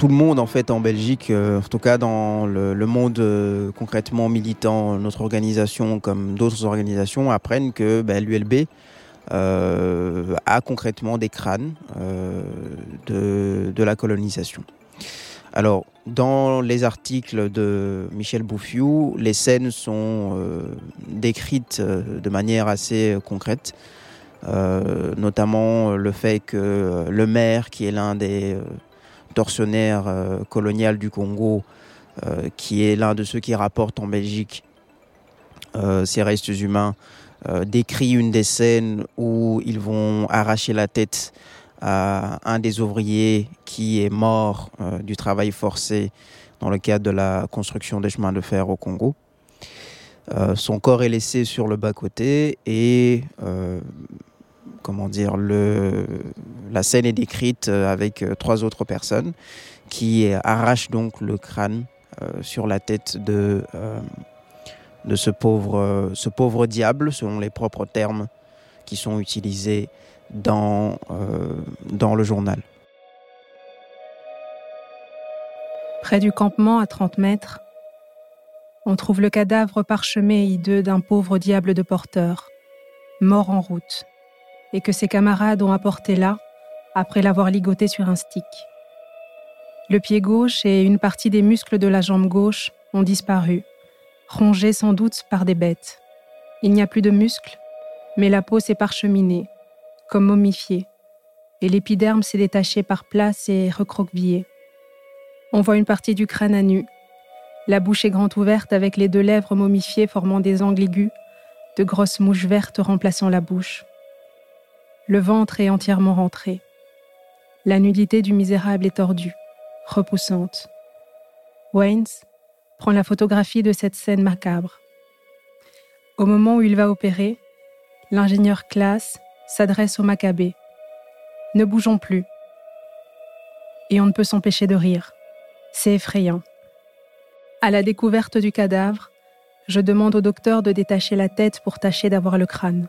Tout le monde en fait en Belgique, euh, en tout cas dans le, monde euh, concrètement militant, notre organisation comme d'autres organisations apprennent que ben, l'ULB euh, a concrètement des crânes de, la colonisation. Alors, dans les articles de Michel Bouffiou, les scènes sont décrites de manière assez concrète, notamment le fait que le maire, qui est l'un des tortionnaire euh, colonial du Congo, euh, qui est l'un de ceux qui rapportent en Belgique euh, ces restes humains, décrit une des scènes où ils vont arracher la tête à un des ouvriers qui est mort du travail forcé dans le cadre de la construction des chemins de fer au Congo. son corps est laissé sur le bas-côté et comment dire, la scène est décrite avec trois autres personnes qui arrachent donc le crâne sur la tête de, ce, pauvre, diable, selon les propres termes qui sont utilisés dans, le journal. Près du campement, à 30 mètres, on trouve le cadavre parsemé et hideux d'un pauvre diable de porteur, mort en route, et que ses camarades ont apporté là, après l'avoir ligoté sur un stick. Le pied gauche et une partie des muscles de la jambe gauche ont disparu, rongés sans doute par des bêtes. Il n'y a plus de muscles, mais la peau s'est parcheminée, comme momifiée, et l'épiderme s'est détaché par places et recroquevillé. On voit une partie du crâne à nu. La bouche est grande ouverte avec les deux lèvres momifiées formant des angles aigus, de grosses mouches vertes remplaçant la bouche. Le ventre est entièrement rentré. La nudité du misérable est tordue, repoussante. Waynes prend la photographie de cette scène macabre. Au moment où il va opérer, l'ingénieur classe s'adresse au macabé. Ne bougeons plus. Et on ne peut s'empêcher de rire. C'est effrayant. À la découverte du cadavre, je demande au docteur de détacher la tête pour tâcher d'avoir le crâne.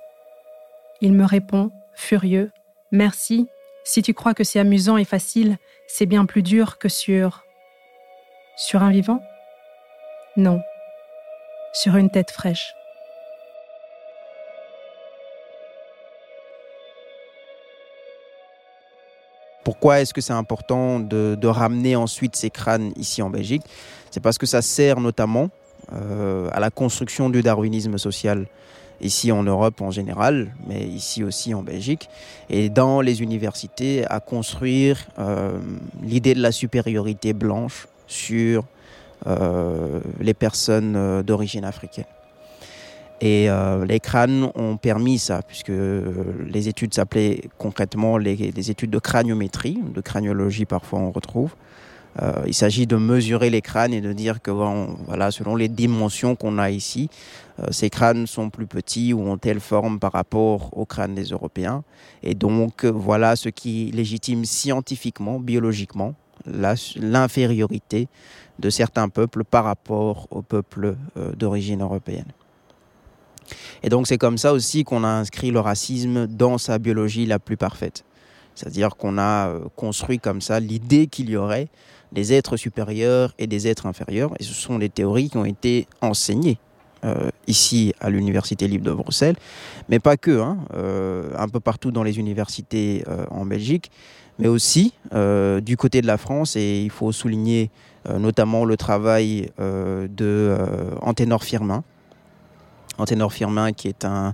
Il me répond, furieux, Merci, si tu crois que c'est amusant et facile, c'est bien plus dur que sur... Sur un vivant? Non, sur une tête fraîche. Pourquoi est-ce que c'est important de, ramener ensuite ces crânes ici en Belgique? C'est parce que ça sert notamment euh, à la construction du darwinisme social ici en Europe en général, mais ici aussi en Belgique, et dans les universités à construire euh, l'idée de la supériorité blanche sur euh, les personnes d'origine africaine. Et euh, les crânes ont permis ça, puisque euh, les études s'appelaient concrètement les, études de craniométrie, de craniologie parfois on retrouve. Euh, il s'agit de mesurer les crânes et de dire que voilà, selon les dimensions qu'on a ici, ces crânes sont plus petits ou ont telle forme par rapport aux crânes des Européens. Et donc voilà ce qui légitime scientifiquement, biologiquement, l'infériorité de certains peuples par rapport aux peuples d'origine européenne. Et donc c'est comme ça aussi qu'on a inscrit le racisme dans sa biologie la plus parfaite. C'est-à-dire qu'on a euh, construit comme ça l'idée qu'il y aurait des êtres supérieurs et des êtres inférieurs. Et ce sont des théories qui ont été enseignées euh, ici à l'Université libre de Bruxelles, mais pas que, hein, euh, un peu partout dans les universités en Belgique, mais aussi du côté de la France. Et il faut souligner notamment le travail de Anténor Firmin, Anténor Firmin, qui est un,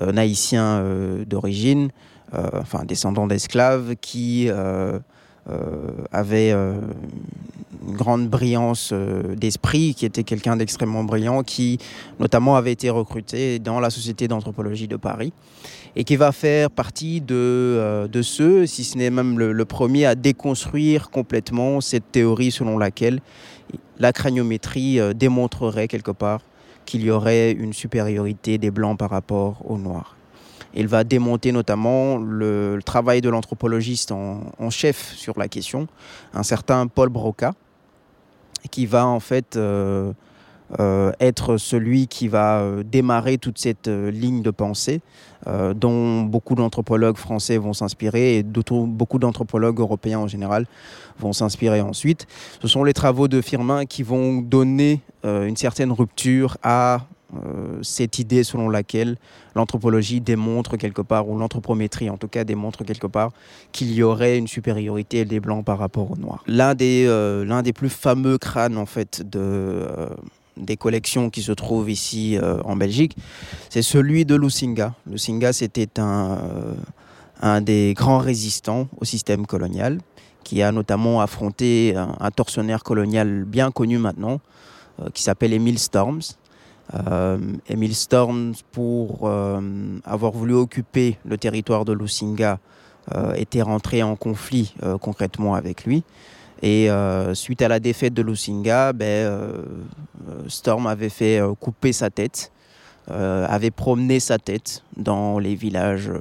euh, haïtien euh, d'origine, euh, enfin descendant d'esclaves, qui avait une grande brillance d'esprit, qui était quelqu'un d'extrêmement brillant, qui notamment avait été recruté dans la Société d'anthropologie de Paris et qui va faire partie de, de ceux, si ce n'est même le, premier, à déconstruire complètement cette théorie selon laquelle la craniométrie démontrerait quelque part qu'il y aurait une supériorité des Blancs par rapport aux Noirs. Il va démonter notamment le, travail de l'anthropologiste en, chef sur la question, un certain Paul Broca, qui va en fait euh, euh, être celui qui va euh, démarrer toute cette ligne de pensée dont beaucoup d'anthropologues français vont s'inspirer et beaucoup d'anthropologues européens en général vont s'inspirer ensuite. Ce sont les travaux de Firmin qui vont donner une certaine rupture à cette idée selon laquelle l'anthropologie démontre quelque part, ou l'anthropométrie en tout cas démontre quelque part, qu'il y aurait une supériorité des blancs par rapport aux noirs. L'un des, des plus fameux crânes en fait de, des collections qui se trouvent ici euh, en Belgique, c'est celui de Lusinga. Lusinga, c'était un, euh, un des grands résistants au système colonial, qui a notamment affronté un, tortionnaire colonial bien connu maintenant, euh, qui s'appelle Emile Storms. Emile Storms, pour avoir voulu occuper le territoire de Lusinga, était rentré en conflit concrètement avec lui. Et euh, suite à la défaite de Lusinga, ben, euh, Storm avait fait euh, couper sa tête, avait promené sa tête dans les villages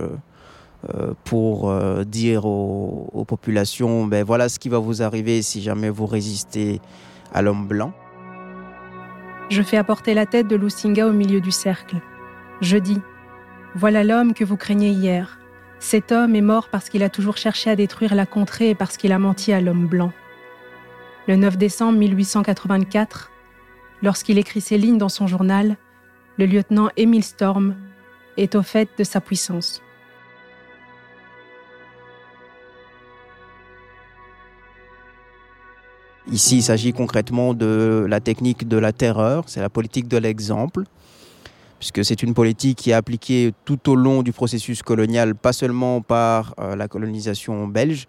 pour dire aux, populations, ben voilà ce qui va vous arriver si jamais vous résistez à l'homme blanc. Je fais apporter la tête de Lusinga au milieu du cercle. Je dis, voilà l'homme que vous craignez hier. Cet homme est mort parce qu'il a toujours cherché à détruire la contrée et parce qu'il a menti à l'homme blanc. Le 9 décembre 1884, lorsqu'il écrit ces lignes dans son journal, le lieutenant Emile Storm est au fait de sa puissance. Ici, il s'agit concrètement de la technique de la terreur, c'est la politique de l'exemple, puisque c'est une politique qui est appliquée tout au long du processus colonial, pas seulement par euh, la colonisation belge,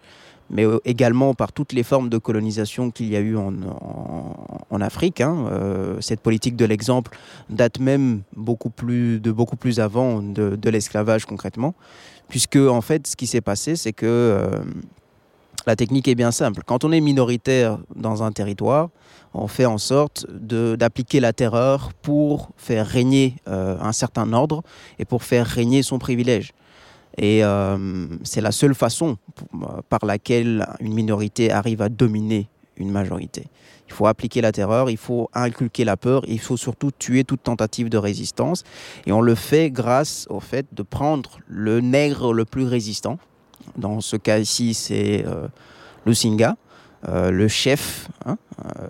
mais euh, également par toutes les formes de colonisation qu'il y a eu en, Afrique. Hein. Euh, cette politique de l'exemple date même beaucoup plus, de beaucoup plus avant de, l'esclavage concrètement, puisque en fait ce qui s'est passé, c'est que la technique est bien simple. Quand on est minoritaire dans un territoire, on fait en sorte d'appliquer la terreur pour faire régner un certain ordre et pour faire régner son privilège. Et euh, c'est la seule façon par laquelle une minorité arrive à dominer une majorité. Il faut appliquer la terreur, il faut inculquer la peur, il faut surtout tuer toute tentative de résistance. Et on le fait grâce au fait de prendre le nègre le plus résistant. Dans ce cas ici, c'est euh, le Singa, euh, le chef, hein,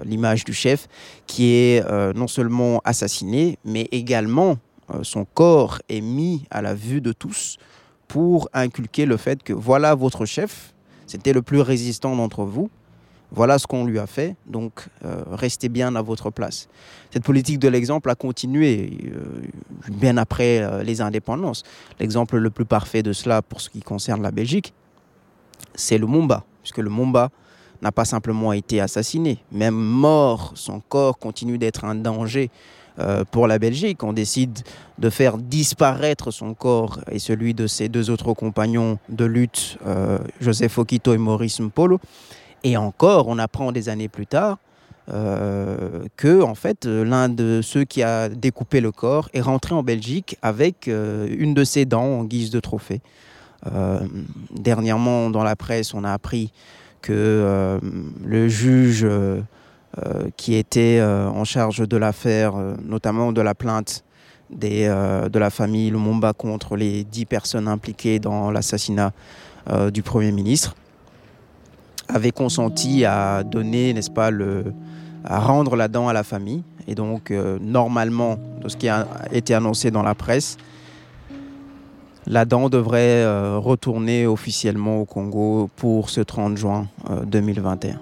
l'image du chef, qui est non seulement assassiné, mais également son corps est mis à la vue de tous pour inculquer le fait que voilà votre chef, c'était le plus résistant d'entre vous, voilà ce qu'on lui a fait, donc euh, restez bien à votre place. Cette politique de l'exemple a continué euh, bien après euh, les indépendances. L'exemple le plus parfait de cela pour ce qui concerne la Belgique, c'est le Mumba, puisque le Mumba n'a pas simplement été assassiné, même mort, son corps continue d'être un danger pour la Belgique. On décide de faire disparaître son corps et celui de ses deux autres compagnons de lutte, Joseph Okito et Maurice Mpolo. Et encore, on apprend des années plus tard euh, que en fait l'un de ceux qui a découpé le corps est rentré en Belgique avec une de ses dents en guise de trophée. dernièrement, dans la presse, on a appris que le juge euh, qui était euh, en charge de l'affaire, euh, notamment de la plainte de la famille Lumumba contre les dix personnes impliquées dans l'assassinat du Premier ministre, avait consenti à donner, n'est-ce pas, à rendre la dent à la famille. Et donc, normalement, de ce qui a été annoncé dans la presse, la dent devrait retourner officiellement au Congo pour ce 30 juin 2021.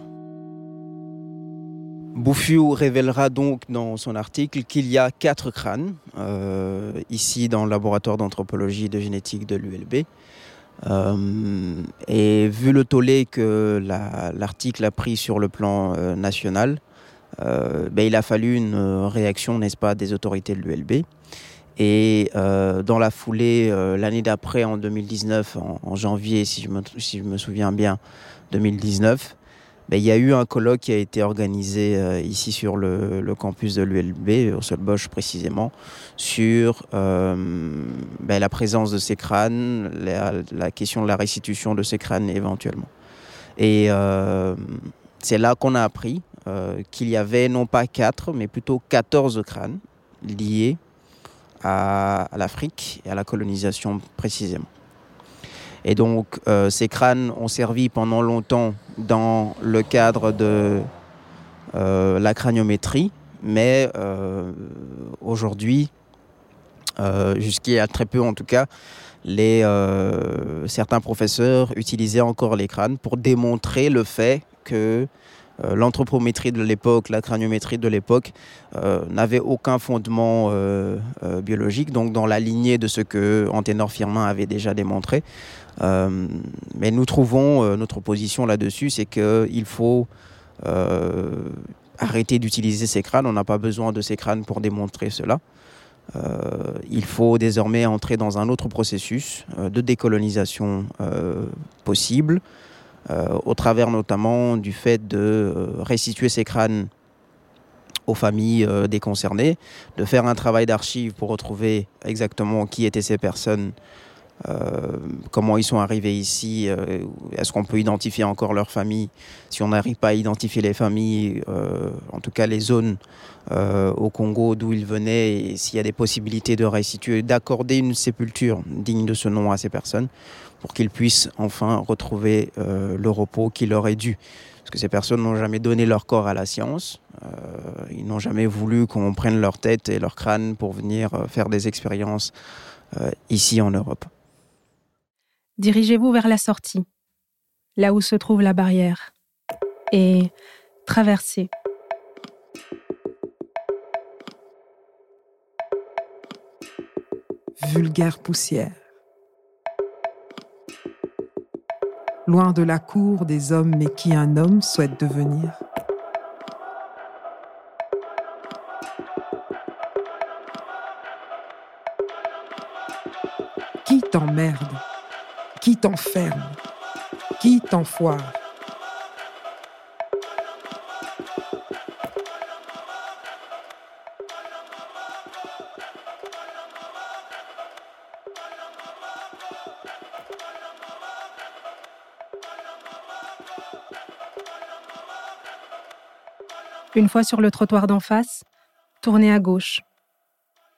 Bouffiou révélera donc dans son article qu'il y a quatre crânes, euh, ici dans le laboratoire d'anthropologie et de génétique de l'ULB. Euh, et vu le tollé que l'article a pris sur le plan euh, national, ben, il a fallu une réaction, n'est-ce pas, des autorités de l'ULB. Et dans la foulée, l'année d'après, en 2019, en, janvier, si je, me, souviens bien, 2019, ben, il y a eu un colloque qui a été organisé euh, ici sur le, campus de l'ULB, au Solbosch précisément, sur euh, ben, la présence de ces crânes, la, question de la restitution de ces crânes éventuellement. Et euh, c'est là qu'on a appris qu'il y avait non pas 4, mais plutôt 14 crânes liés à l'Afrique et à la colonisation précisément. Et donc, euh, ces crânes ont servi pendant longtemps dans le cadre de euh, la craniométrie, mais euh, aujourd'hui, a très peu en tout cas, les, certains professeurs utilisaient encore les crânes pour démontrer le fait que l'anthropométrie de l'époque, la craniométrie de l'époque, n'avait aucun fondement biologique, donc dans la lignée de ce que Anténor Firmin avait déjà démontré. Euh, mais nous trouvons euh, notre position là-dessus, c'est qu'il faut euh, arrêter d'utiliser ces crânes. On n'a pas besoin de ces crânes pour démontrer cela. il faut désormais entrer dans un autre processus de décolonisation possible, au travers notamment du fait de restituer ces crânes aux familles des concernés, de faire un travail d'archives pour retrouver exactement qui étaient ces personnes comment ils sont arrivés ici, est-ce qu'on peut identifier encore leur famille, si on n'arrive pas à identifier les familles, en tout cas les zones au Congo d'où ils venaient, et s'il y a des possibilités de restituer, d'accorder une sépulture digne de ce nom à ces personnes, pour qu'ils puissent enfin retrouver le repos qui leur est dû. Parce que ces personnes n'ont jamais donné leur corps à la science, ils n'ont jamais voulu qu'on prenne leur tête et leur crâne pour venir faire des expériences ici en Europe. Dirigez-vous vers la sortie, là où se trouve la barrière, et traversez. Vulgaire poussière. Loin de la cour des hommes, mais qui un homme souhaite devenir. Qui t'emmerde? Qui t'enferme Qui t'enfoire Une fois sur le trottoir d'en face, tournez à gauche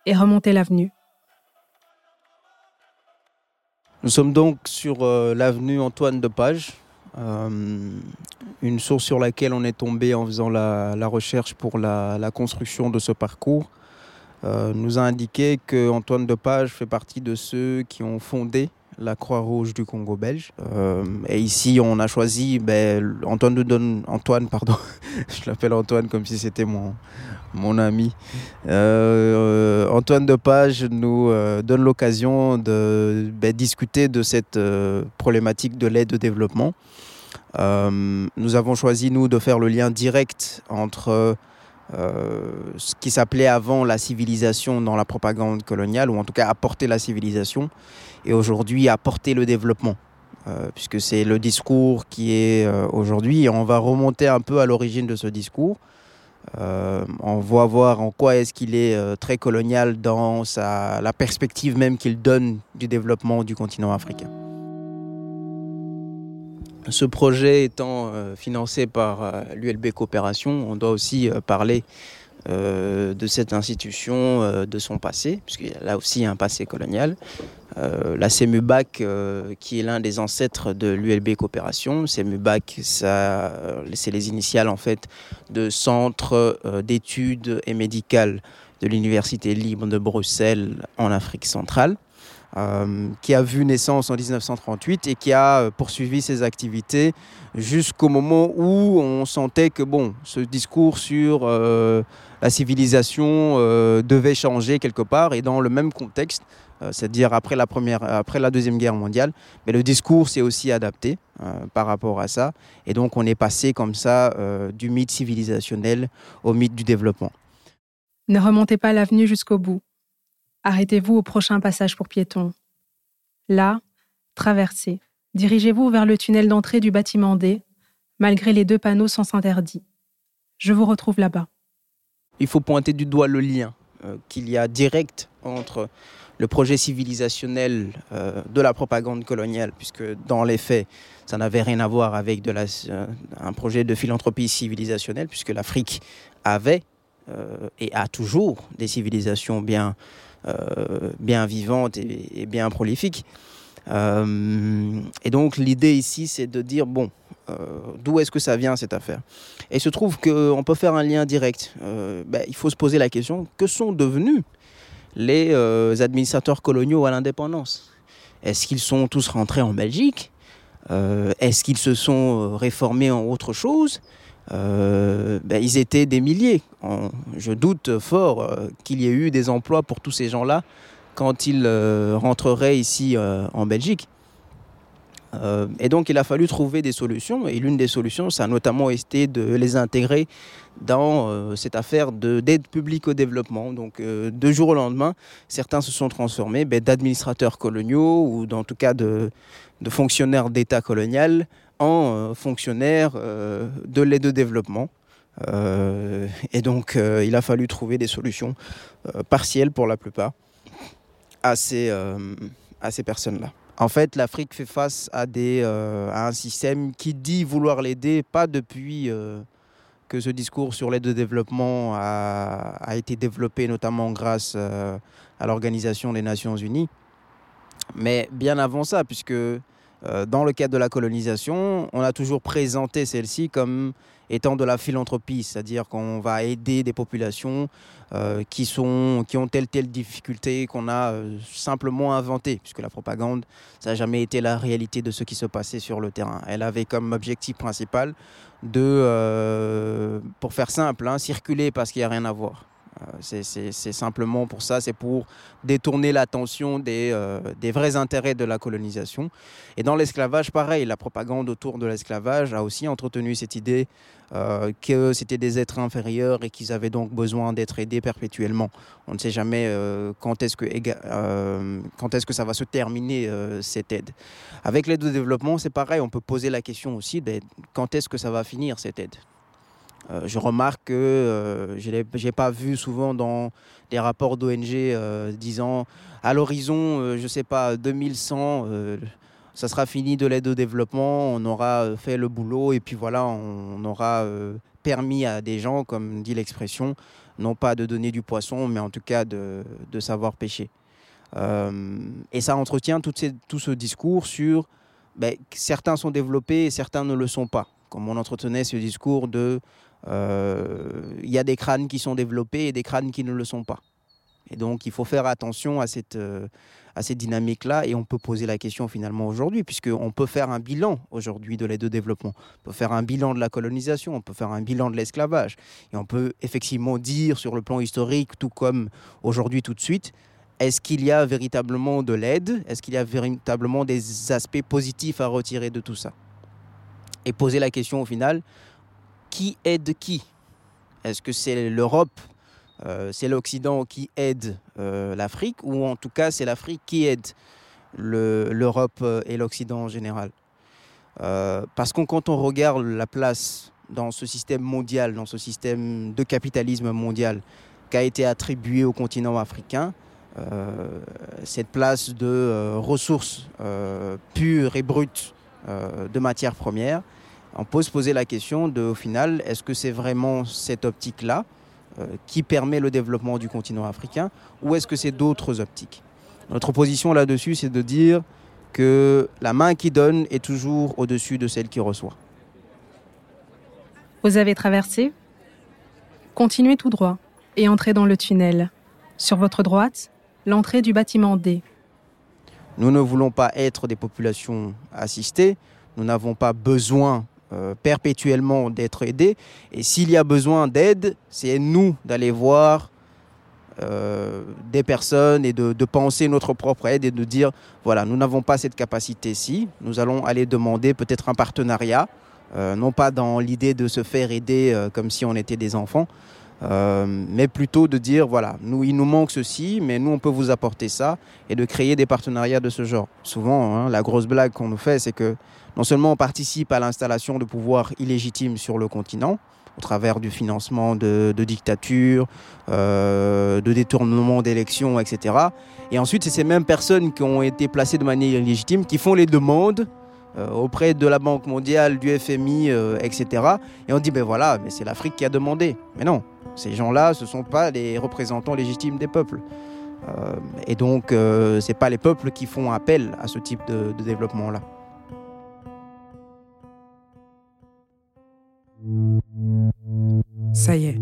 et remontez l'avenue. Nous sommes donc sur euh, l'avenue Antoine de Page, euh, une source sur laquelle on est tombé en faisant la, recherche pour la, construction de ce parcours. Euh, nous a indiqué que Antoine de Page fait partie de ceux qui ont fondé la Croix-Rouge du Congo belge. Euh, et ici, on a choisi ben, Antoine, de Don, Antoine, pardon, *laughs* je l'appelle Antoine comme si c'était mon, mon ami. Euh, Antoine de Page nous euh, donne l'occasion de ben, discuter de cette problématique de l'aide au développement. nous avons choisi, nous, de faire le lien direct entre ce qui s'appelait avant la civilisation dans la propagande coloniale, ou en tout cas apporter la civilisation, et aujourd'hui apporter le développement. Euh, puisque c'est le discours qui est euh, aujourd'hui. On va remonter un peu à l'origine de ce discours. Euh, on va voir en quoi est-ce qu'il est, très colonial dans la perspective même qu'il donne du développement du continent africain. Ce projet étant financé par l'ULB Coopération, on doit aussi parler euh, de cette institution, euh, de son passé, puisqu'il y a là aussi un passé colonial. Euh, la CEMUBAC, qui est l'un des ancêtres de l'ULB Coopération, CEMUBAC, c'est les initiales en fait de Centre d'études et médicales de l'Université libre de Bruxelles en Afrique centrale. Qui a vu naissance en 1938 et qui a poursuivi ses activités jusqu'au moment où on sentait que bon, ce discours sur la civilisation euh, devait changer quelque part et dans le même contexte, euh, c'est-à-dire après la après la deuxième guerre mondiale, mais le discours s'est aussi adapté euh, par rapport à ça et donc on est passé comme ça du mythe civilisationnel au mythe du développement. Ne remontez pas l'avenue jusqu'au bout. Arrêtez-vous au prochain passage pour piétons. Là, traversez. Dirigez-vous vers le tunnel d'entrée du bâtiment D, malgré les deux panneaux sans interdit. Je vous retrouve là-bas il faut pointer du doigt le lien euh, qu'il y a direct entre le projet civilisationnel euh, de la propagande coloniale, puisque dans les faits, ça n'avait rien à voir avec euh, un projet de philanthropie civilisationnelle, puisque l'Afrique avait et a toujours des civilisations bien, bien vivantes et, bien prolifiques. et donc l'idée ici, c'est de dire, bon, euh, d'où est-ce que ça vient cette affaire? Et il se trouve qu'on peut faire un lien direct. Euh, ben, il faut se poser la question, que sont devenus les euh, administrateurs coloniaux à l'indépendance? Est-ce qu'ils sont tous rentrés en Belgique? Est-ce qu'ils se sont réformés en autre chose? Ben, ils étaient des milliers. je doute fort qu'il y ait eu des emplois pour tous ces gens-là quand ils rentreraient ici en Belgique. Euh, et donc il a fallu trouver des solutions et l'une des solutions, ça a notamment été de les intégrer dans euh, cette affaire d'aide publique au développement. Donc euh, de jour au lendemain, certains se sont transformés ben, d'administrateurs coloniaux ou en tout cas de fonctionnaires d'État colonial en fonctionnaires de l'aide au développement. et donc il a fallu trouver des solutions partielles pour la plupart à ces ces personnes-là. En fait, l'Afrique fait face à, des, euh, à un système qui dit vouloir l'aider, pas depuis euh, que ce discours sur l'aide de développement a, a, été développé, notamment grâce euh, à l'Organisation des Nations Unies, mais bien avant ça, puisque dans le cadre de la colonisation, on a toujours présenté celle-ci comme étant de la philanthropie, c'est-à-dire qu'on va aider des populations euh, qui, sont, qui ont telle telle difficulté qu'on a euh, simplement inventé, puisque la propagande, ça n'a jamais été la réalité de ce qui se passait sur le terrain. Elle avait comme objectif principal de, euh, pour faire simple, hein, circuler parce qu'il n'y a rien à voir. Euh, c'est simplement pour ça, c'est pour détourner l'attention des, euh, des, vrais intérêts de la colonisation. Et dans l'esclavage, pareil, la propagande autour de l'esclavage a aussi entretenu cette idée euh, que c'était des êtres inférieurs et qu'ils avaient donc besoin d'être aidés perpétuellement. On ne sait jamais quand est-ce que, quand est que ça va se terminer, cette aide. Avec l'aide au développement, c'est pareil, on peut poser la question aussi, quand est-ce que ça va finir cette aide? Euh, je remarque que euh, je n'ai pas vu souvent dans des rapports d'ONG euh, disant à l'horizon, je ne sais pas, 2100, ça sera fini de l'aide au développement, on aura fait le boulot et puis voilà, on aura permis à des gens, comme dit l'expression, non pas de donner du poisson, mais en tout cas de, savoir pêcher. Et ça entretient tout, ce discours sur ben, certains sont développés et certains ne le sont pas. Comme on entretenait ce discours de il y a des crânes qui sont développés et des crânes qui ne le sont pas. Et donc, il faut faire attention à cette, euh, cette dynamique-là. Et on peut poser la question finalement aujourd'hui, puisqu'on peut faire un bilan aujourd'hui de l'aide au développement. On peut faire un bilan de la colonisation, on peut faire un bilan de l'esclavage. Et on peut effectivement dire sur le plan historique, tout comme aujourd'hui tout de suite, est-ce qu'il y a véritablement de l'aide? Est-ce qu'il y a véritablement des aspects positifs à retirer de tout ça? Et poser la question au final, qui aide qui? Est-ce que c'est l'Europe, euh, c'est l'Occident qui aide euh, l'Afrique ou en tout cas c'est l'Afrique qui aide l'Europe le, et l'Occident en général? Euh, Parce que quand on regarde la place dans ce système mondial, dans ce système de capitalisme mondial qui a été attribué au continent africain, euh, cette place de euh, ressources euh, pures et brutes de matières premières, on peut se poser la question de, au final, est-ce que c'est vraiment cette optique-là euh, qui permet le développement du continent africain ou est-ce que c'est d'autres optiques? Notre position là-dessus, c'est de dire que la main qui donne est toujours au-dessus de celle qui reçoit. Vous avez traversé? Continuez tout droit et entrez dans le tunnel. Sur votre droite, l'entrée du bâtiment D. Nous ne voulons pas être des populations assistées, nous n'avons pas besoin euh, perpétuellement d'être aidés. Et s'il y a besoin d'aide, c'est nous d'aller voir euh, des personnes et de, penser notre propre aide et de dire, voilà, nous n'avons pas cette capacité-ci, nous allons aller demander peut-être un partenariat, euh, non pas dans l'idée de se faire aider comme si on était des enfants, mais plutôt de dire, voilà, nous, il nous manque ceci, mais nous, on peut vous apporter ça, et de créer des partenariats de ce genre. Souvent, hein, la grosse blague qu'on nous fait, c'est que non seulement on participe à l'installation de pouvoirs illégitimes sur le continent, au travers du financement de, dictatures, euh, de détournement d'élections, etc. Et ensuite, c'est ces mêmes personnes qui ont été placées de manière illégitime qui font les demandes euh, auprès de la Banque mondiale, du FMI, euh, etc. Et on dit, ben voilà, mais c'est l'Afrique qui a demandé. Mais non, ces gens-là, ce ne sont pas les représentants légitimes des peuples. Euh, et donc, euh, ce n'est pas les peuples qui font appel à ce type de développement-là. Ça y est.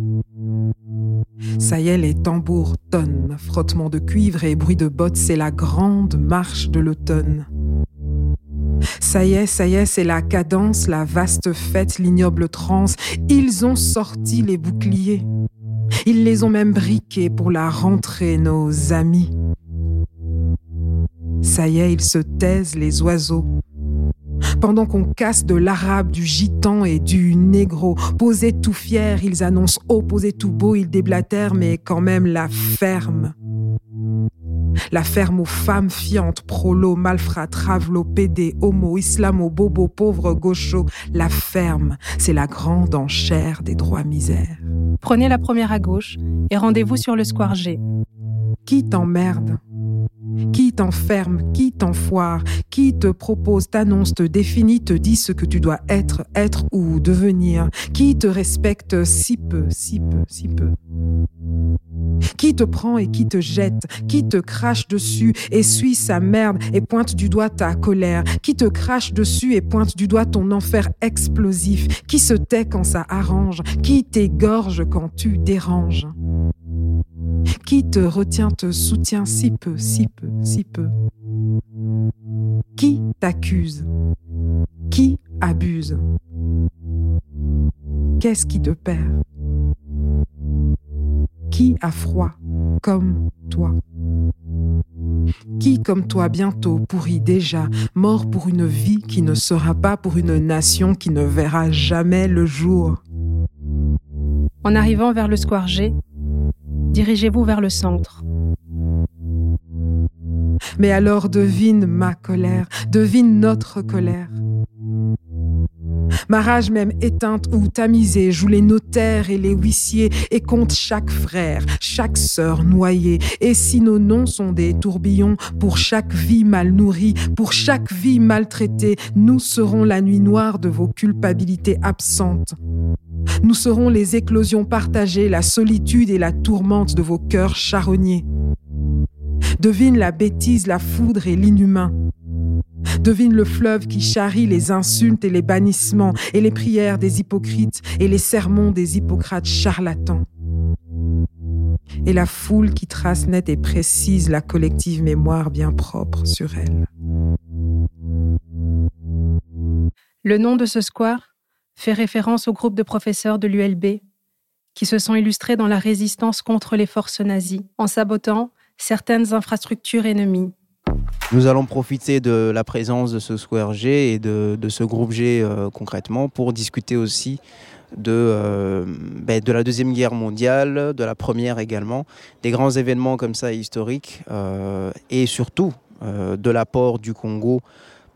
Ça y est, les tambours tonnent, frottement de cuivre et bruit de bottes, c'est la grande marche de l'automne. Ça y est, ça y est, c'est la cadence, la vaste fête, l'ignoble transe. Ils ont sorti les boucliers. Ils les ont même briqués pour la rentrée, nos amis. Ça y est, ils se taisent, les oiseaux. Pendant qu'on casse de l'arabe, du gitan et du négro, posés tout fiers, ils annoncent haut, posés tout beau, ils déblatèrent, mais quand même la ferme. La ferme aux femmes fiantes, prolo, malfrat, travelo, pédé, homo, islamo, bobo, pauvre, gaucho. La ferme, c'est la grande enchère des droits misères. Prenez la première à gauche et rendez-vous sur le square G. Qui t'emmerde? Qui t'enferme, qui t'enfoire, qui te propose, t'annonce, te définit, te dit ce que tu dois être, être ou devenir, qui te respecte si peu, si peu, si peu. Qui te prend et qui te jette, qui te crache dessus, essuie sa merde et pointe du doigt ta colère, qui te crache dessus et pointe du doigt ton enfer explosif, qui se tait quand ça arrange, qui t'égorge quand tu déranges. Qui te retient, te soutient si peu, si peu, si peu? Qui t'accuse? Qui abuse? Qu'est-ce qui te perd? Qui a froid comme toi? Qui, comme toi, bientôt pourrit déjà, mort pour une vie qui ne sera pas pour une nation qui ne verra jamais le jour? En arrivant vers le square G, dirigez-vous vers le centre. Mais alors devine ma colère, devine notre colère. Ma rage même éteinte ou tamisée joue les notaires et les huissiers et compte chaque frère, chaque sœur noyée. Et si nos noms sont des tourbillons, pour chaque vie mal nourrie, pour chaque vie maltraitée, nous serons la nuit noire de vos culpabilités absentes. Nous serons les éclosions partagées, la solitude et la tourmente de vos cœurs charognés. Devine la bêtise, la foudre et l'inhumain. Devine le fleuve qui charrie les insultes et les bannissements, et les prières des hypocrites et les sermons des Hippocrates charlatans. Et la foule qui trace nette et précise la collective mémoire bien propre sur elle. Le nom de ce square? Fait référence au groupe de professeurs de l'ULB qui se sont illustrés dans la résistance contre les forces nazies en sabotant certaines infrastructures ennemies. Nous allons profiter de la présence de ce Square G et de, ce groupe G euh, concrètement pour discuter aussi de, euh, ben, de la Deuxième Guerre mondiale, de la Première également, des grands événements comme ça historiques euh, et surtout de l'apport du Congo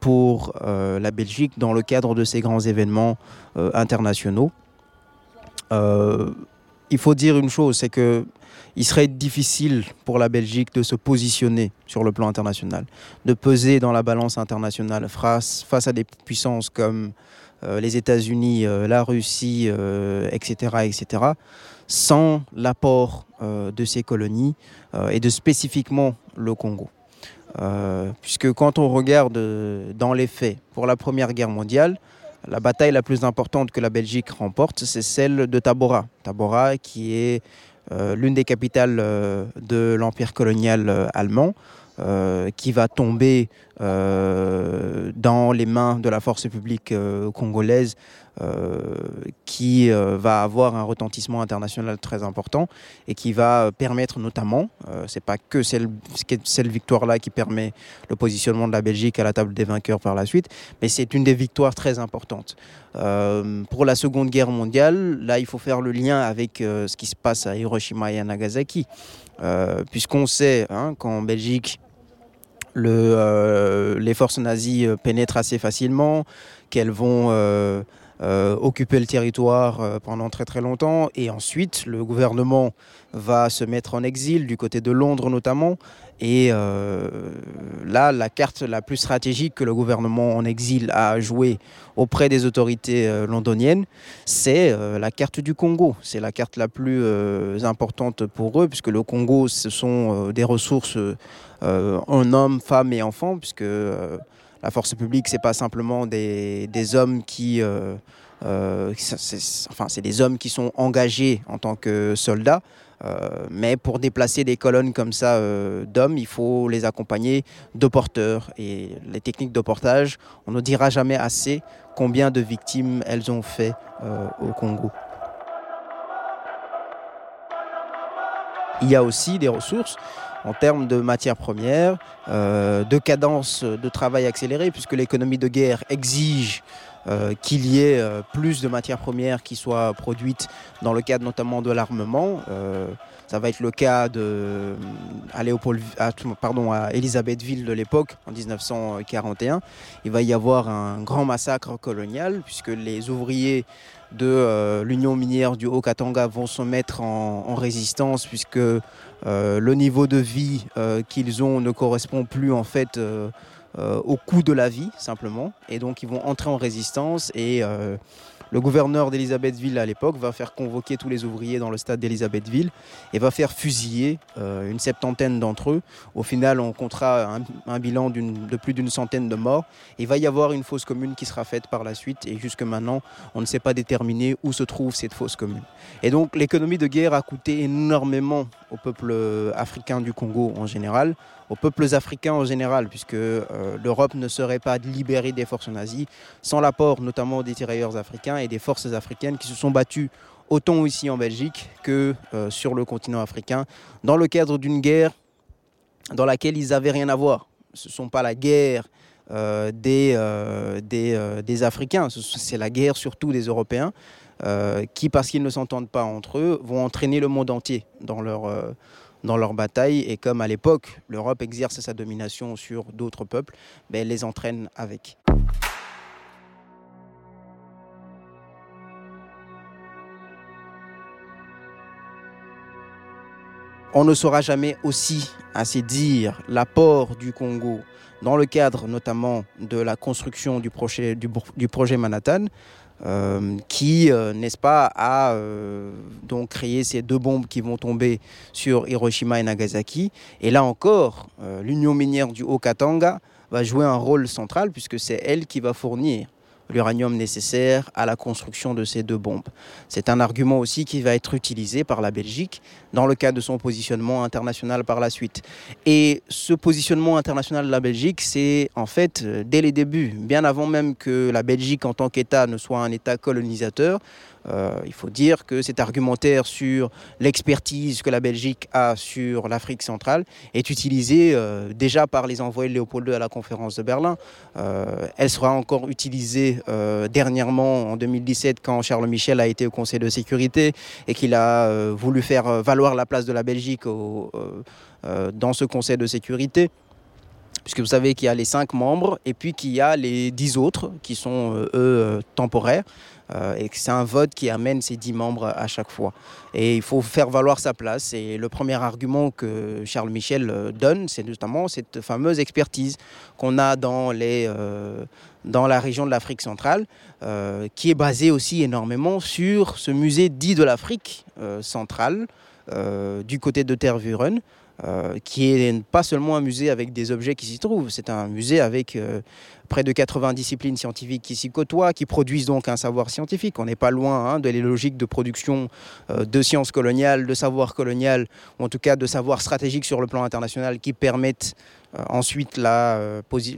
pour la Belgique dans le cadre de ces grands événements internationaux. il faut dire une chose, c'est que il serait difficile pour la Belgique de se positionner sur le plan international, de peser dans la balance internationale face, à des puissances comme euh, les États-Unis, euh, la Russie, etc., euh, etc., sans l'apport de ces colonies et de spécifiquement le Congo. Puisque quand on regarde dans les faits, pour la Première Guerre mondiale, la bataille la plus importante que la Belgique remporte, c'est celle de Tabora. Tabora qui est euh, l'une des capitales euh, de l'empire colonial euh, allemand, qui va tomber dans les mains de la force publique congolaise qui va avoir un retentissement international très important et qui va permettre notamment, c'est pas que cette, cette victoire-là qui permet le positionnement de la Belgique à la table des vainqueurs par la suite, mais c'est une des victoires très importantes. Euh, pour la Seconde Guerre mondiale, là, il faut faire le lien avec euh, ce qui se passe à Hiroshima et à Nagasaki, euh, puisqu'on sait hein, qu'en Belgique, le, les forces nazies pénètrent assez facilement, qu'elles vont occuper le territoire pendant très très longtemps, et ensuite le gouvernement va se mettre en exil du côté de Londres notamment, et euh, là, la carte la plus stratégique que le gouvernement en exil a jouée auprès des autorités euh, londoniennes, c'est euh, la carte du Congo. C'est la carte la plus importante pour eux, puisque le Congo, ce sont des ressources en hommes, femmes et enfants, puisque la force publique, c'est pas simplement des, des hommes qui... enfin, c'est des hommes qui sont engagés en tant que soldats, euh, mais pour déplacer des colonnes comme ça euh, d'hommes, il faut les accompagner de porteurs. Et les techniques de portage, on ne dira jamais assez combien de victimes elles ont fait euh, au Congo. Il y a aussi des ressources en termes de matières premières, de cadence de travail accélérée, puisque l'économie de guerre exige euh, qu'il y ait euh, plus de matières premières qui soient produites dans le cadre notamment de l'armement. Euh, Ça va être le cas de, à, Léopold, pardon, à Elisabethville de l'époque, en 1941. Il va y avoir un grand massacre colonial, puisque les ouvriers de l'Union minière du Haut-Katanga vont se mettre en, résistance, puisque le niveau de vie qu'ils ont ne correspond plus en fait au coût de la vie, simplement. Et donc ils vont entrer en résistance et le gouverneur d'Elisabethville à l'époque va faire convoquer tous les ouvriers dans le stade d'Elisabethville et va faire fusiller euh, une septantaine d'entre eux. Au final, on comptera un, bilan de plus d'une centaine de morts. Il va y avoir une fosse commune qui sera faite par la suite et jusque maintenant, on ne sait pas déterminer où se trouve cette fosse commune. Et donc, l'économie de guerre a coûté énormément au peuple africain du Congo en général, aux peuples africains en général, puisque euh, l'Europe ne serait pas libérée des forces nazies sans l'apport notamment des tirailleurs africains et des forces africaines qui se sont battues autant ici en Belgique que euh, sur le continent africain, dans le cadre d'une guerre dans laquelle ils n'avaient rien à voir. Ce ne sont pas la guerre euh, des, des, des, Africains, c'est la guerre surtout des Européens, qui, parce qu'ils ne s'entendent pas entre eux, vont entraîner le monde entier dans leur, leur bataille. Et comme à l'époque, l'Europe exerce sa domination sur d'autres peuples, ben, elle les entraîne avec. On ne saura jamais aussi assez dire l'apport du Congo dans le cadre notamment de la construction du projet Manhattan, euh, qui, euh, n'est-ce pas, a euh, donc créé ces deux bombes qui vont tomber sur Hiroshima et Nagasaki. Et là encore, l'Union minière du Haut-Katanga va jouer un rôle central puisque c'est elle qui va fournir l'uranium nécessaire à la construction de ces deux bombes. C'est un argument aussi qui va être utilisé par la Belgique dans le cadre de son positionnement international par la suite. Et ce positionnement international de la Belgique, c'est en fait euh, dès les débuts, bien avant même que la Belgique en tant qu'État ne soit un État colonisateur, euh, il faut dire que cet argumentaire sur l'expertise que la Belgique a sur l'Afrique centrale est utilisé euh, déjà par les envoyés de Léopold II à la conférence de Berlin. Elle sera encore utilisée dernièrement en 2017 quand Charles Michel a été au Conseil de sécurité et qu'il a voulu faire valoir la place de la Belgique dans ce Conseil de sécurité puisque vous savez qu'il y a les cinq membres et puis qu'il y a les dix autres qui sont, eux, temporaires. Euh, et c'est un vote qui amène ces dix membres à chaque fois. Et il faut faire valoir sa place. Et le premier argument que Charles Michel euh, donne, c'est notamment cette fameuse expertise qu'on a dans, euh, la région de l'Afrique centrale, qui est basée aussi énormément sur ce musée dit de l'Afrique centrale, du côté de Tervuren. Euh, qui est pas seulement un musée avec des objets qui s'y trouvent, c'est un musée avec euh, près de 80 disciplines scientifiques qui s'y côtoient, qui produisent donc un savoir scientifique. On n'est pas loin hein, de les logiques de production euh, de sciences coloniales, de savoir colonial, ou en tout cas de savoir stratégique sur le plan international qui permettent ensuite la,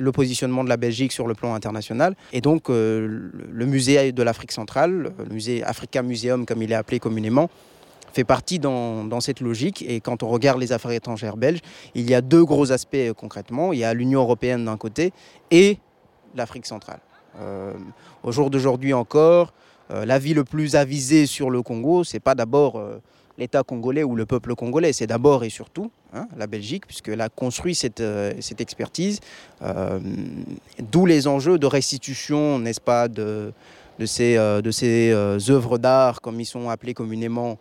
le positionnement de la Belgique sur le plan international. Et donc le musée de l'Afrique centrale, le musée Africa Museum comme il est appelé communément, fait partie dans, cette logique. Et quand on regarde les affaires étrangères belges, il y a deux gros aspects euh, concrètement. Il y a l'Union européenne d'un côté et l'Afrique centrale. Euh, au jour d'aujourd'hui encore, euh, la vie le plus avisée sur le Congo, c'est pas d'abord l'État congolais ou le peuple congolais, c'est d'abord et surtout hein, la Belgique, puisqu'elle a construit cette, cette expertise. D'où les enjeux de restitution, n'est-ce pas, de, de ces, de ces œuvres d'art, comme ils sont appelés communément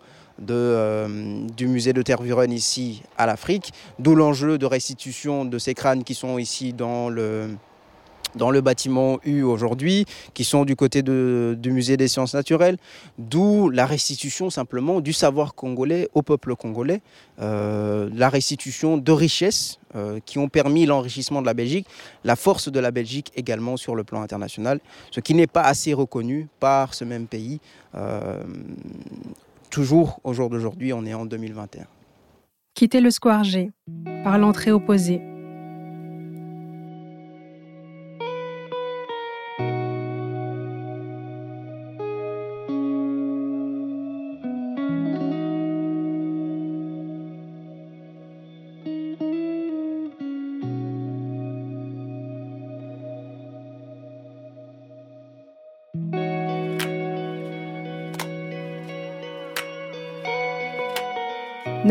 euh, du musée de Tervuren ici à l'Afrique, d'où l'enjeu de restitution de ces crânes qui sont ici dans le, dans le bâtiment U aujourd'hui, qui sont du côté du musée des sciences naturelles, d'où la restitution simplement du savoir congolais au peuple congolais, euh, la restitution de richesses euh, qui ont permis l'enrichissement de la Belgique, la force de la Belgique également sur le plan international, ce qui n'est pas assez reconnu par ce même pays toujours au jour d'aujourd'hui, on est en 2021. Quitter le square G par l'entrée opposée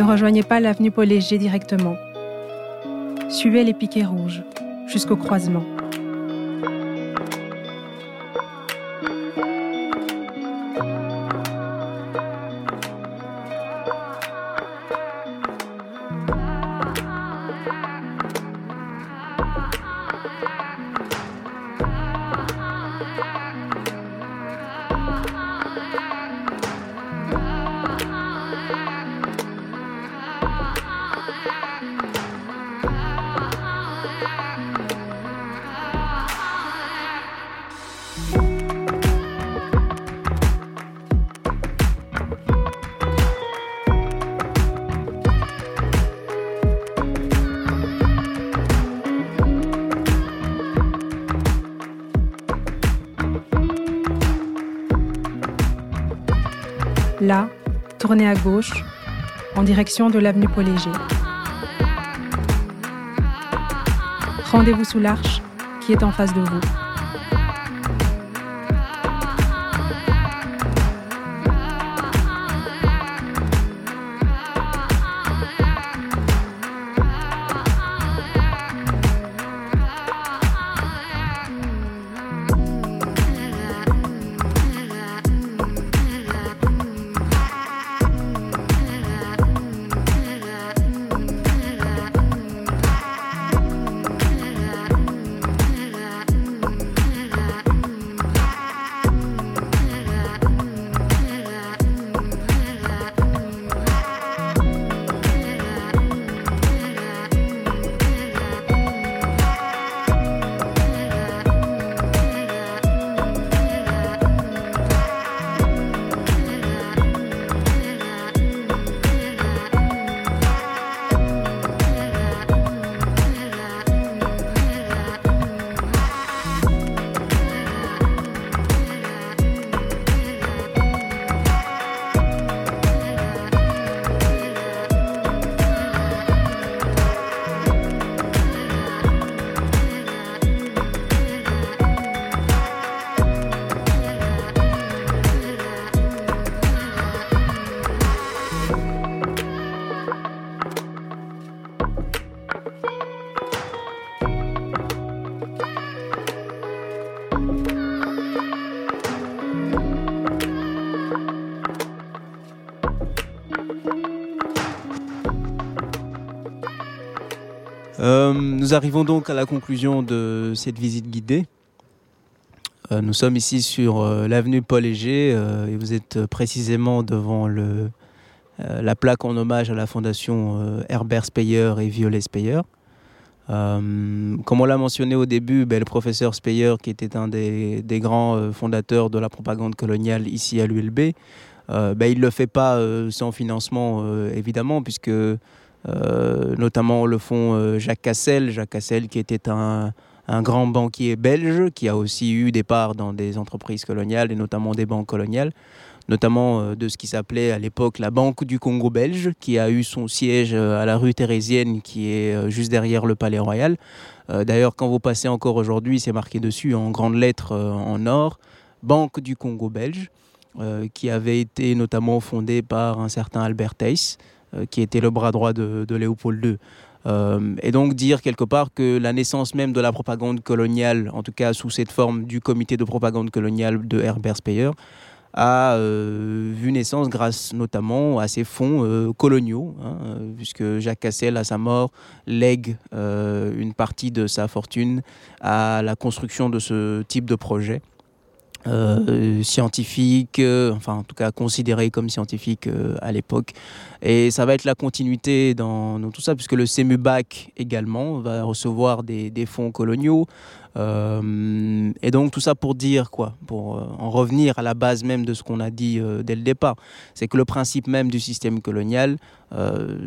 Ne rejoignez pas l'avenue Paul directement. Suivez les piquets rouges jusqu'au croisement. Tournez à gauche, en direction de l'avenue Paul Léger. Rendez-vous sous l'arche qui est en face de vous. Euh, nous arrivons donc à la conclusion de cette visite guidée. Euh, nous sommes ici sur euh, l'avenue Paul Léger et vous êtes précisément devant le, la plaque en hommage à la fondation Herbert Speyer et Violet Speyer. Comme on l'a mentionné au début, ben, le professeur Speyer, qui était un des, grands fondateurs de la propagande coloniale ici à l'ULB, ben, il ne le fait pas sans financement, évidemment, puisque notamment le font euh, Jacques Cassel, Jacques Cassel qui était un, un grand banquier belge, qui a aussi eu des parts dans des entreprises coloniales et notamment des banques coloniales notamment euh, de ce qui s'appelait à l'époque la Banque du Congo belge, qui a eu son siège euh, à la rue Thérésienne, qui est euh, juste derrière le Palais Royal. Euh, D'ailleurs, quand vous passez encore aujourd'hui, c'est marqué dessus en grandes lettres euh, en or, Banque du Congo belge, euh, qui avait été notamment fondée par un certain Albert Theys, euh, qui était le bras droit de, Léopold II. Euh, et donc dire quelque part que la naissance même de la propagande coloniale, en tout cas sous cette forme du comité de propagande coloniale de Herbert Speyer, a euh, vu naissance grâce notamment à ses fonds euh, coloniaux, hein, euh, puisque Jacques Cassel, à sa mort, lègue euh, une partie de sa fortune à la construction de ce type de projet. Euh, scientifique, euh, enfin en tout cas considéré comme scientifique euh, à l'époque. Et ça va être la continuité dans, tout ça, puisque le CEMUBAC également va recevoir des, fonds coloniaux. Euh, et donc tout ça pour dire quoi? Pour euh, en revenir à la base même de ce qu'on a dit euh, dès le départ. C'est que le principe même du système colonial,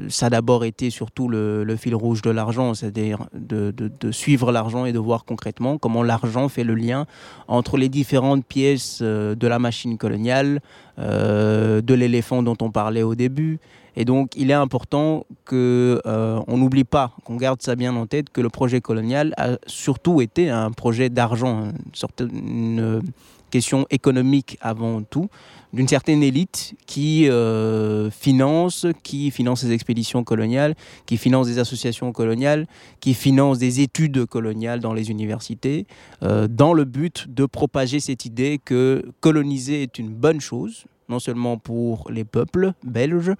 ça a d'abord été surtout le, fil rouge de l'argent, c'est-à-dire de, suivre l'argent et de voir concrètement comment l'argent fait le lien entre les différentes pièces de la machine coloniale, de l'éléphant dont on parlait au début. Et donc, il est important que euh, n'oublie pas, qu'on garde ça bien en tête, que le projet colonial a surtout été un projet d'argent, une, sorte, une question économique avant tout. d'une certaine élite qui euh, finance, qui finance les expéditions coloniales, qui finance des associations coloniales, qui finance des études coloniales dans les universités, euh, dans le but de propager cette idée que coloniser est une bonne chose, non seulement pour les peuples belges,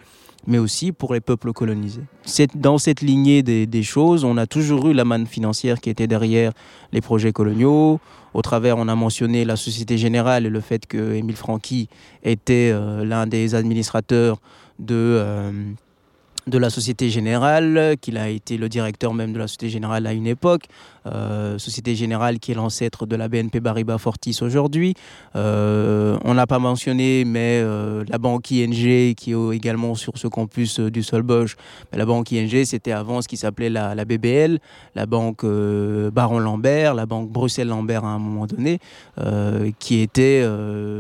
mais aussi pour les peuples colonisés. C'est dans cette lignée des, choses, on a toujours eu la manne financière qui était derrière les projets coloniaux. Au travers, on a mentionné la Société Générale et le fait que Émile Franqui était euh, l'un des administrateurs de... Euh, de la Société Générale, qu'il a été le directeur même de la Société Générale à une époque, euh, Société Générale qui est l'ancêtre de la BNP Paribas Fortis aujourd'hui. Euh, on n'a pas mentionné, mais euh, la banque ING qui est également sur ce campus du Solbosch. la banque ING, c'était avant ce qui s'appelait la, BBL, la banque Baron Lambert, la banque Bruxelles Lambert à un moment donné, qui était,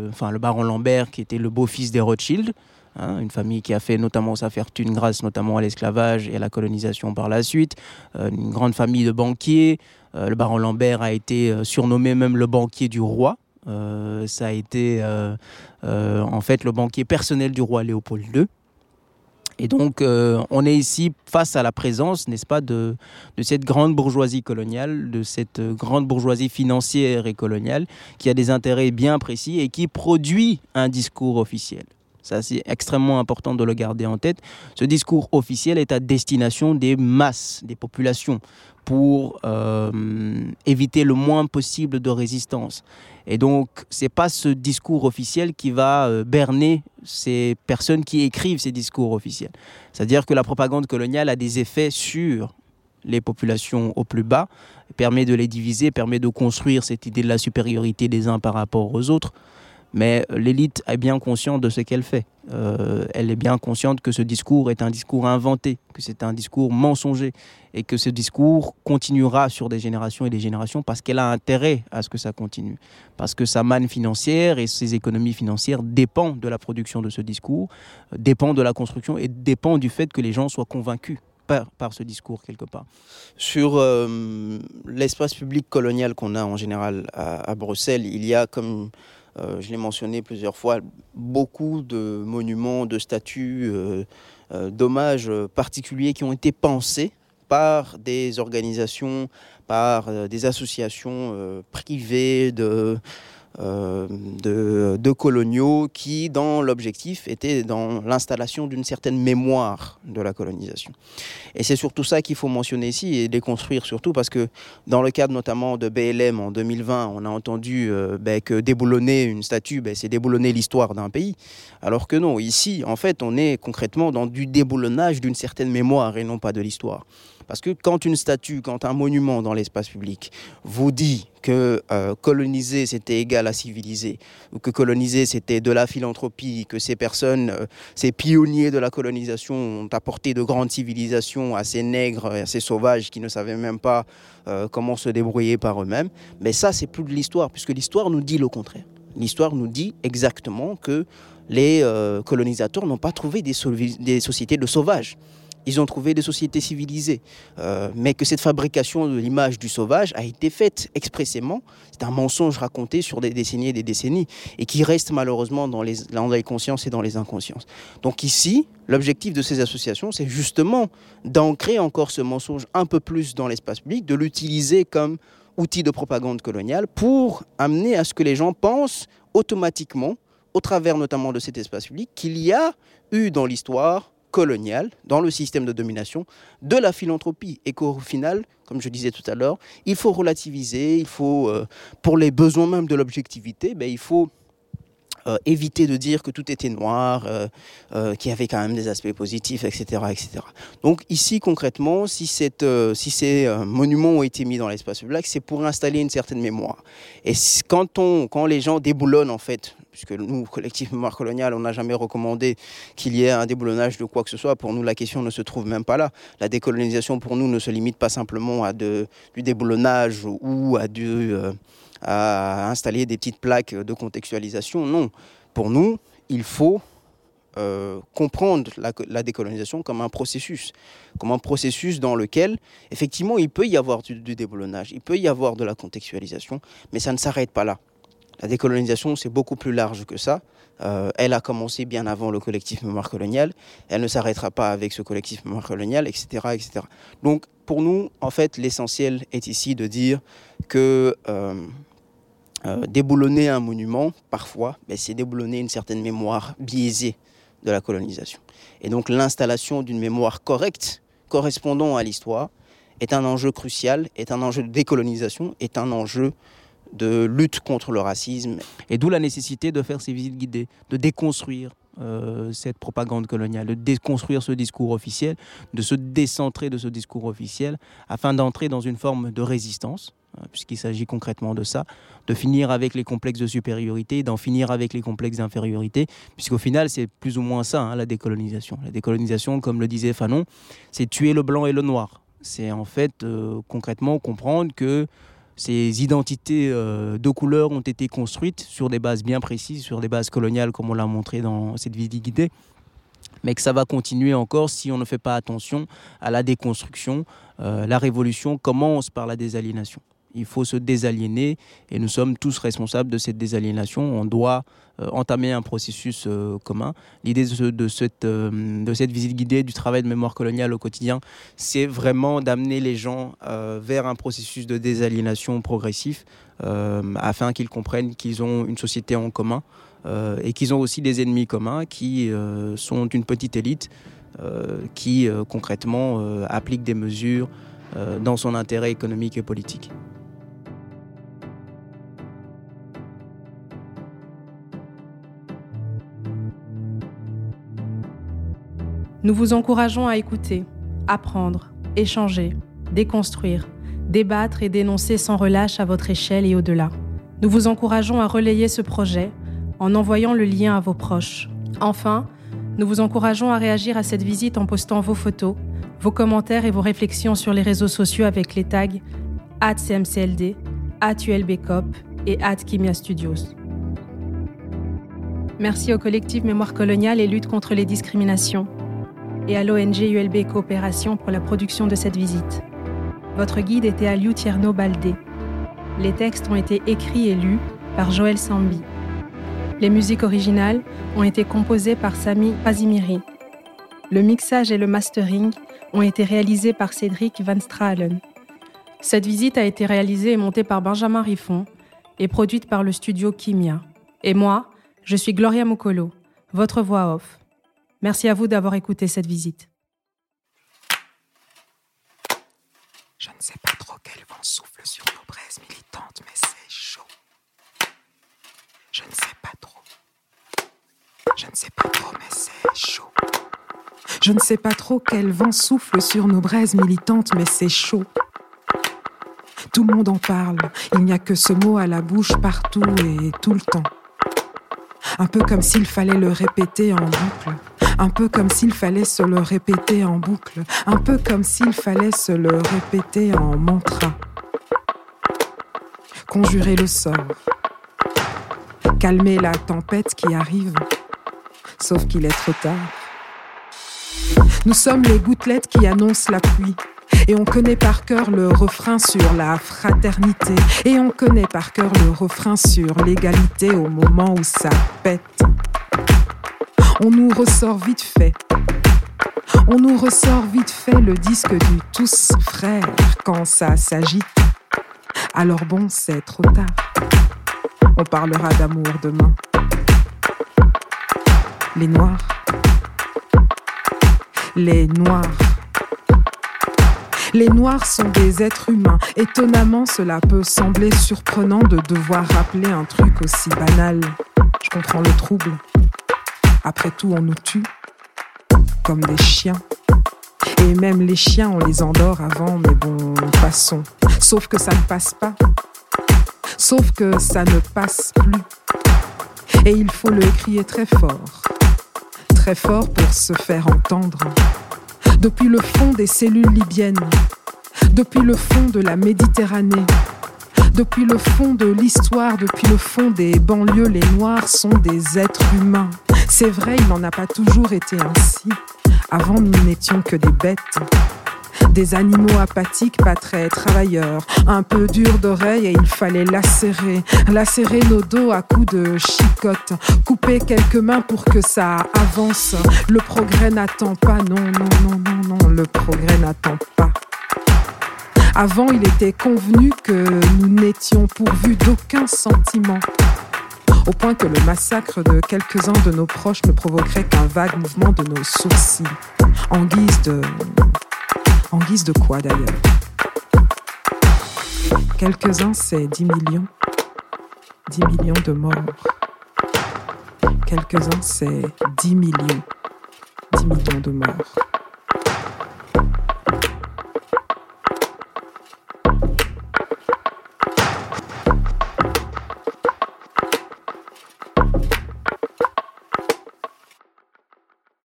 enfin le Baron Lambert qui était le beau-fils des Rothschild. Hein, une famille qui a fait notamment sa fortune grâce notamment à l'esclavage et à la colonisation par la suite, euh, une grande famille de banquiers. Euh, le baron Lambert a été euh, surnommé même le banquier du roi. Ça a été en fait le banquier personnel du roi Léopold II. Et donc, on est ici face à la présence, n'est-ce pas, de, cette grande bourgeoisie coloniale, de cette grande bourgeoisie financière et coloniale, qui a des intérêts bien précis et qui produit un discours officiel. Ça, c'est extrêmement important de le garder en tête. Ce discours officiel est à destination des masses, des populations, pour euh, éviter le moins possible de résistance. Et donc, ce n'est pas ce discours officiel qui va euh, berner ces personnes qui écrivent ces discours officiels. C'est-à-dire que la propagande coloniale a des effets sur les populations au plus bas, permet de les diviser, permet de construire cette idée de la supériorité des uns par rapport aux autres. Mais l'élite est bien consciente de ce qu'elle fait. Euh, elle est bien consciente que ce discours est un discours inventé, que c'est un discours mensonger et que ce discours continuera sur des générations et des générations parce qu'elle a intérêt à ce que ça continue. Parce que sa manne financière et ses économies financières dépendent de la production de ce discours, dépendent de la construction et dépendent du fait que les gens soient convaincus par, ce discours quelque part. Sur euh, l'espace public colonial qu'on a en général à, Bruxelles, il y a comme euh, je l'ai mentionné plusieurs fois, beaucoup de monuments, de statues, euh, euh, d'hommages particuliers qui ont été pensés par des organisations, par des associations privées de, de, de, coloniaux qui, dans l'objectif, étaient dans l'installation d'une certaine mémoire de la colonisation. Et c'est surtout ça qu'il faut mentionner ici et déconstruire surtout parce que dans le cadre notamment de BLM en 2020, on a entendu euh, ben, que déboulonner une statue, ben, c'est déboulonner l'histoire d'un pays. Alors que non, ici, en fait, on est concrètement dans du déboulonnage d'une certaine mémoire et non pas de l'histoire. Parce que quand une statue, quand un monument dans l'espace public vous dit que euh, coloniser c'était égal à civiliser, ou que coloniser c'était de la philanthropie, que ces personnes, euh, ces pionniers de la colonisation ont apporté de grandes civilisations à ces nègres, à ces sauvages qui ne savaient même pas euh, comment se débrouiller par eux-mêmes, mais ça c'est plus de l'histoire, puisque l'histoire nous dit le contraire. L'histoire nous dit exactement que les colonisateurs n'ont pas trouvé des sociétés de sauvages ils ont trouvé des sociétés civilisées. Euh, mais que cette fabrication de l'image du sauvage a été faite expressément. C'est un mensonge raconté sur des décennies et des décennies et qui reste malheureusement dans les, dans les consciences et dans les inconsciences. Donc ici, l'objectif de ces associations, c'est justement d'ancrer encore ce mensonge un peu plus dans l'espace public, de l'utiliser comme outil de propagande coloniale pour amener à ce que les gens pensent automatiquement, au travers notamment de cet espace public, qu'il y a eu dans l'histoire coloniale, dans le système de domination, de la philanthropie. Et qu'au final, comme je disais tout à l'heure, il faut relativiser, il faut, euh, pour les besoins même de l'objectivité, ben, il faut euh, éviter de dire que tout était noir, euh, qu'il y avait quand même des aspects positifs, etc. etc. Donc ici, concrètement, si, cette, si ces monuments ont été mis dans l'espace public, c'est pour installer une certaine mémoire. Et quand, on, quand les gens déboulonnent, en fait, puisque nous, collectif Mémoire coloniale, on n'a jamais recommandé qu'il y ait un déboulonnage de quoi que ce soit. Pour nous, la question ne se trouve même pas là. La décolonisation, pour nous, ne se limite pas simplement à du déboulonnage ou. Euh, à installer des petites plaques de contextualisation. Non, pour nous, il faut euh, comprendre la, la, décolonisation comme un processus, comme un processus dans lequel, effectivement, il peut y avoir du, du déboulonnage, il peut y avoir de la contextualisation, mais ça ne s'arrête pas là. La décolonisation, c'est beaucoup plus large que ça. Euh, elle a commencé bien avant le collectif Mémoire coloniale. Elle ne s'arrêtera pas avec ce collectif Mémoire coloniale, etc., etc. Donc, pour nous, en fait, l'essentiel est ici de dire que euh, euh, déboulonner un monument, parfois, ben, c'est déboulonner une certaine mémoire biaisée de la colonisation. Et donc, l'installation d'une mémoire correcte, correspondant à l'histoire, est un enjeu crucial, est un enjeu de décolonisation, est un enjeu de lutte contre le racisme. Et d'où la nécessité de faire ces visites guidées, de déconstruire euh, cette propagande coloniale, de déconstruire ce discours officiel, de se décentrer de ce discours officiel afin d'entrer dans une forme de résistance, euh, puisqu'il s'agit concrètement de ça, de finir avec les complexes de supériorité, d'en finir avec les complexes d'infériorité, puisqu'au final c'est plus ou moins ça, hein, la décolonisation. La décolonisation, comme le disait Fanon, c'est tuer le blanc et le noir. C'est en fait euh, concrètement comprendre que ces identités euh, de couleur ont été construites sur des bases bien précises, sur des bases coloniales, comme on l'a montré dans cette vidéo guidée, mais que ça va continuer encore si on ne fait pas attention à la déconstruction. Euh, la révolution commence par la désaliénation. Il faut se désaliéner et nous sommes tous responsables de cette désaliénation. On doit euh, entamer un processus euh, commun. L'idée de, cette, euh, de cette visite guidée du travail de mémoire coloniale au quotidien, c'est vraiment d'amener les gens vers un processus de désaliénation progressif afin qu'ils comprennent qu'ils ont une société en commun et qu'ils ont aussi des ennemis communs qui sont une petite élite qui concrètement applique des mesures dans son intérêt économique et politique. Nous vous encourageons à écouter, apprendre, échanger, déconstruire, débattre et dénoncer sans relâche à votre échelle et au-delà. Nous vous encourageons à relayer ce projet en envoyant le lien à vos proches. Enfin, nous vous encourageons à réagir à cette visite en postant vos photos, vos commentaires et vos réflexions sur les réseaux sociaux avec les tags CMCLD, ULBCOP et Kimia Studios. Merci au collectif Mémoire coloniale et lutte contre les discriminations et à l'ONG ULB Coopération pour la production de cette visite. Votre guide était Aliou Tierno Baldé. Les textes ont été écrits et lus par Joël Sambi. Les musiques originales ont été composées par Sami Pazimiri. Le mixage et le mastering ont été réalisés par Cédric Van Stralen. Cette visite a été réalisée et montée par Benjamin Riffon et produite par le studio Kimia. Et moi, je suis Gloria Mokolo, votre voix off. Merci à vous d'avoir écouté cette visite. Je ne sais pas trop quel vent souffle sur nos braises militantes, mais c'est chaud. Je ne sais pas trop. Je ne sais pas trop, mais c'est chaud. Je ne sais pas trop quel vent souffle sur nos braises militantes, mais c'est chaud. Tout le monde en parle, il n'y a que ce mot à la bouche partout et tout le temps. Un peu comme s'il fallait le répéter en boucle un peu comme s'il fallait se le répéter en boucle, un peu comme s'il fallait se le répéter en mantra. Conjurer le sort, calmer la tempête qui arrive, sauf qu'il est trop tard. Nous sommes les gouttelettes qui annoncent la pluie. Et on connaît par cœur le refrain sur la fraternité. Et on connaît par cœur le refrain sur l'égalité au moment où ça pète on nous ressort vite fait. On nous ressort vite fait le disque du tous frères quand ça s'agite. Alors bon, c'est trop tard. On parlera d'amour demain. Les noirs. Les noirs. Les noirs sont des êtres humains. Étonnamment, cela peut sembler surprenant de devoir rappeler un truc aussi banal. Je comprends le trouble. Après tout, on nous tue comme des chiens. Et même les chiens, on les endort avant, mais bon, passons. Sauf que ça ne passe pas. Sauf que ça ne passe plus. Et il faut le crier très fort. Très fort pour se faire entendre. Depuis le fond des cellules libyennes. Depuis le fond de la Méditerranée. Depuis le fond de l'histoire, depuis le fond des banlieues, les Noirs sont des êtres humains. C'est vrai, il n'en a pas toujours été ainsi. Avant, nous n'étions que des bêtes. Des animaux apathiques, pas très travailleurs, un peu durs d'oreille et il fallait lacérer, lacérer nos dos à coups de chicotte, couper quelques mains pour que ça avance. Le progrès n'attend pas, non, non, non, non, non, le progrès n'attend pas. Avant, il était convenu que nous n'étions pourvus d'aucun sentiment au point que le massacre de quelques-uns de nos proches ne provoquerait qu'un vague mouvement de nos sourcils, en guise de... En guise de quoi d'ailleurs? Quelques-uns, c'est 10 millions. 10 millions de morts. Quelques-uns, c'est 10 millions. 10 millions de morts.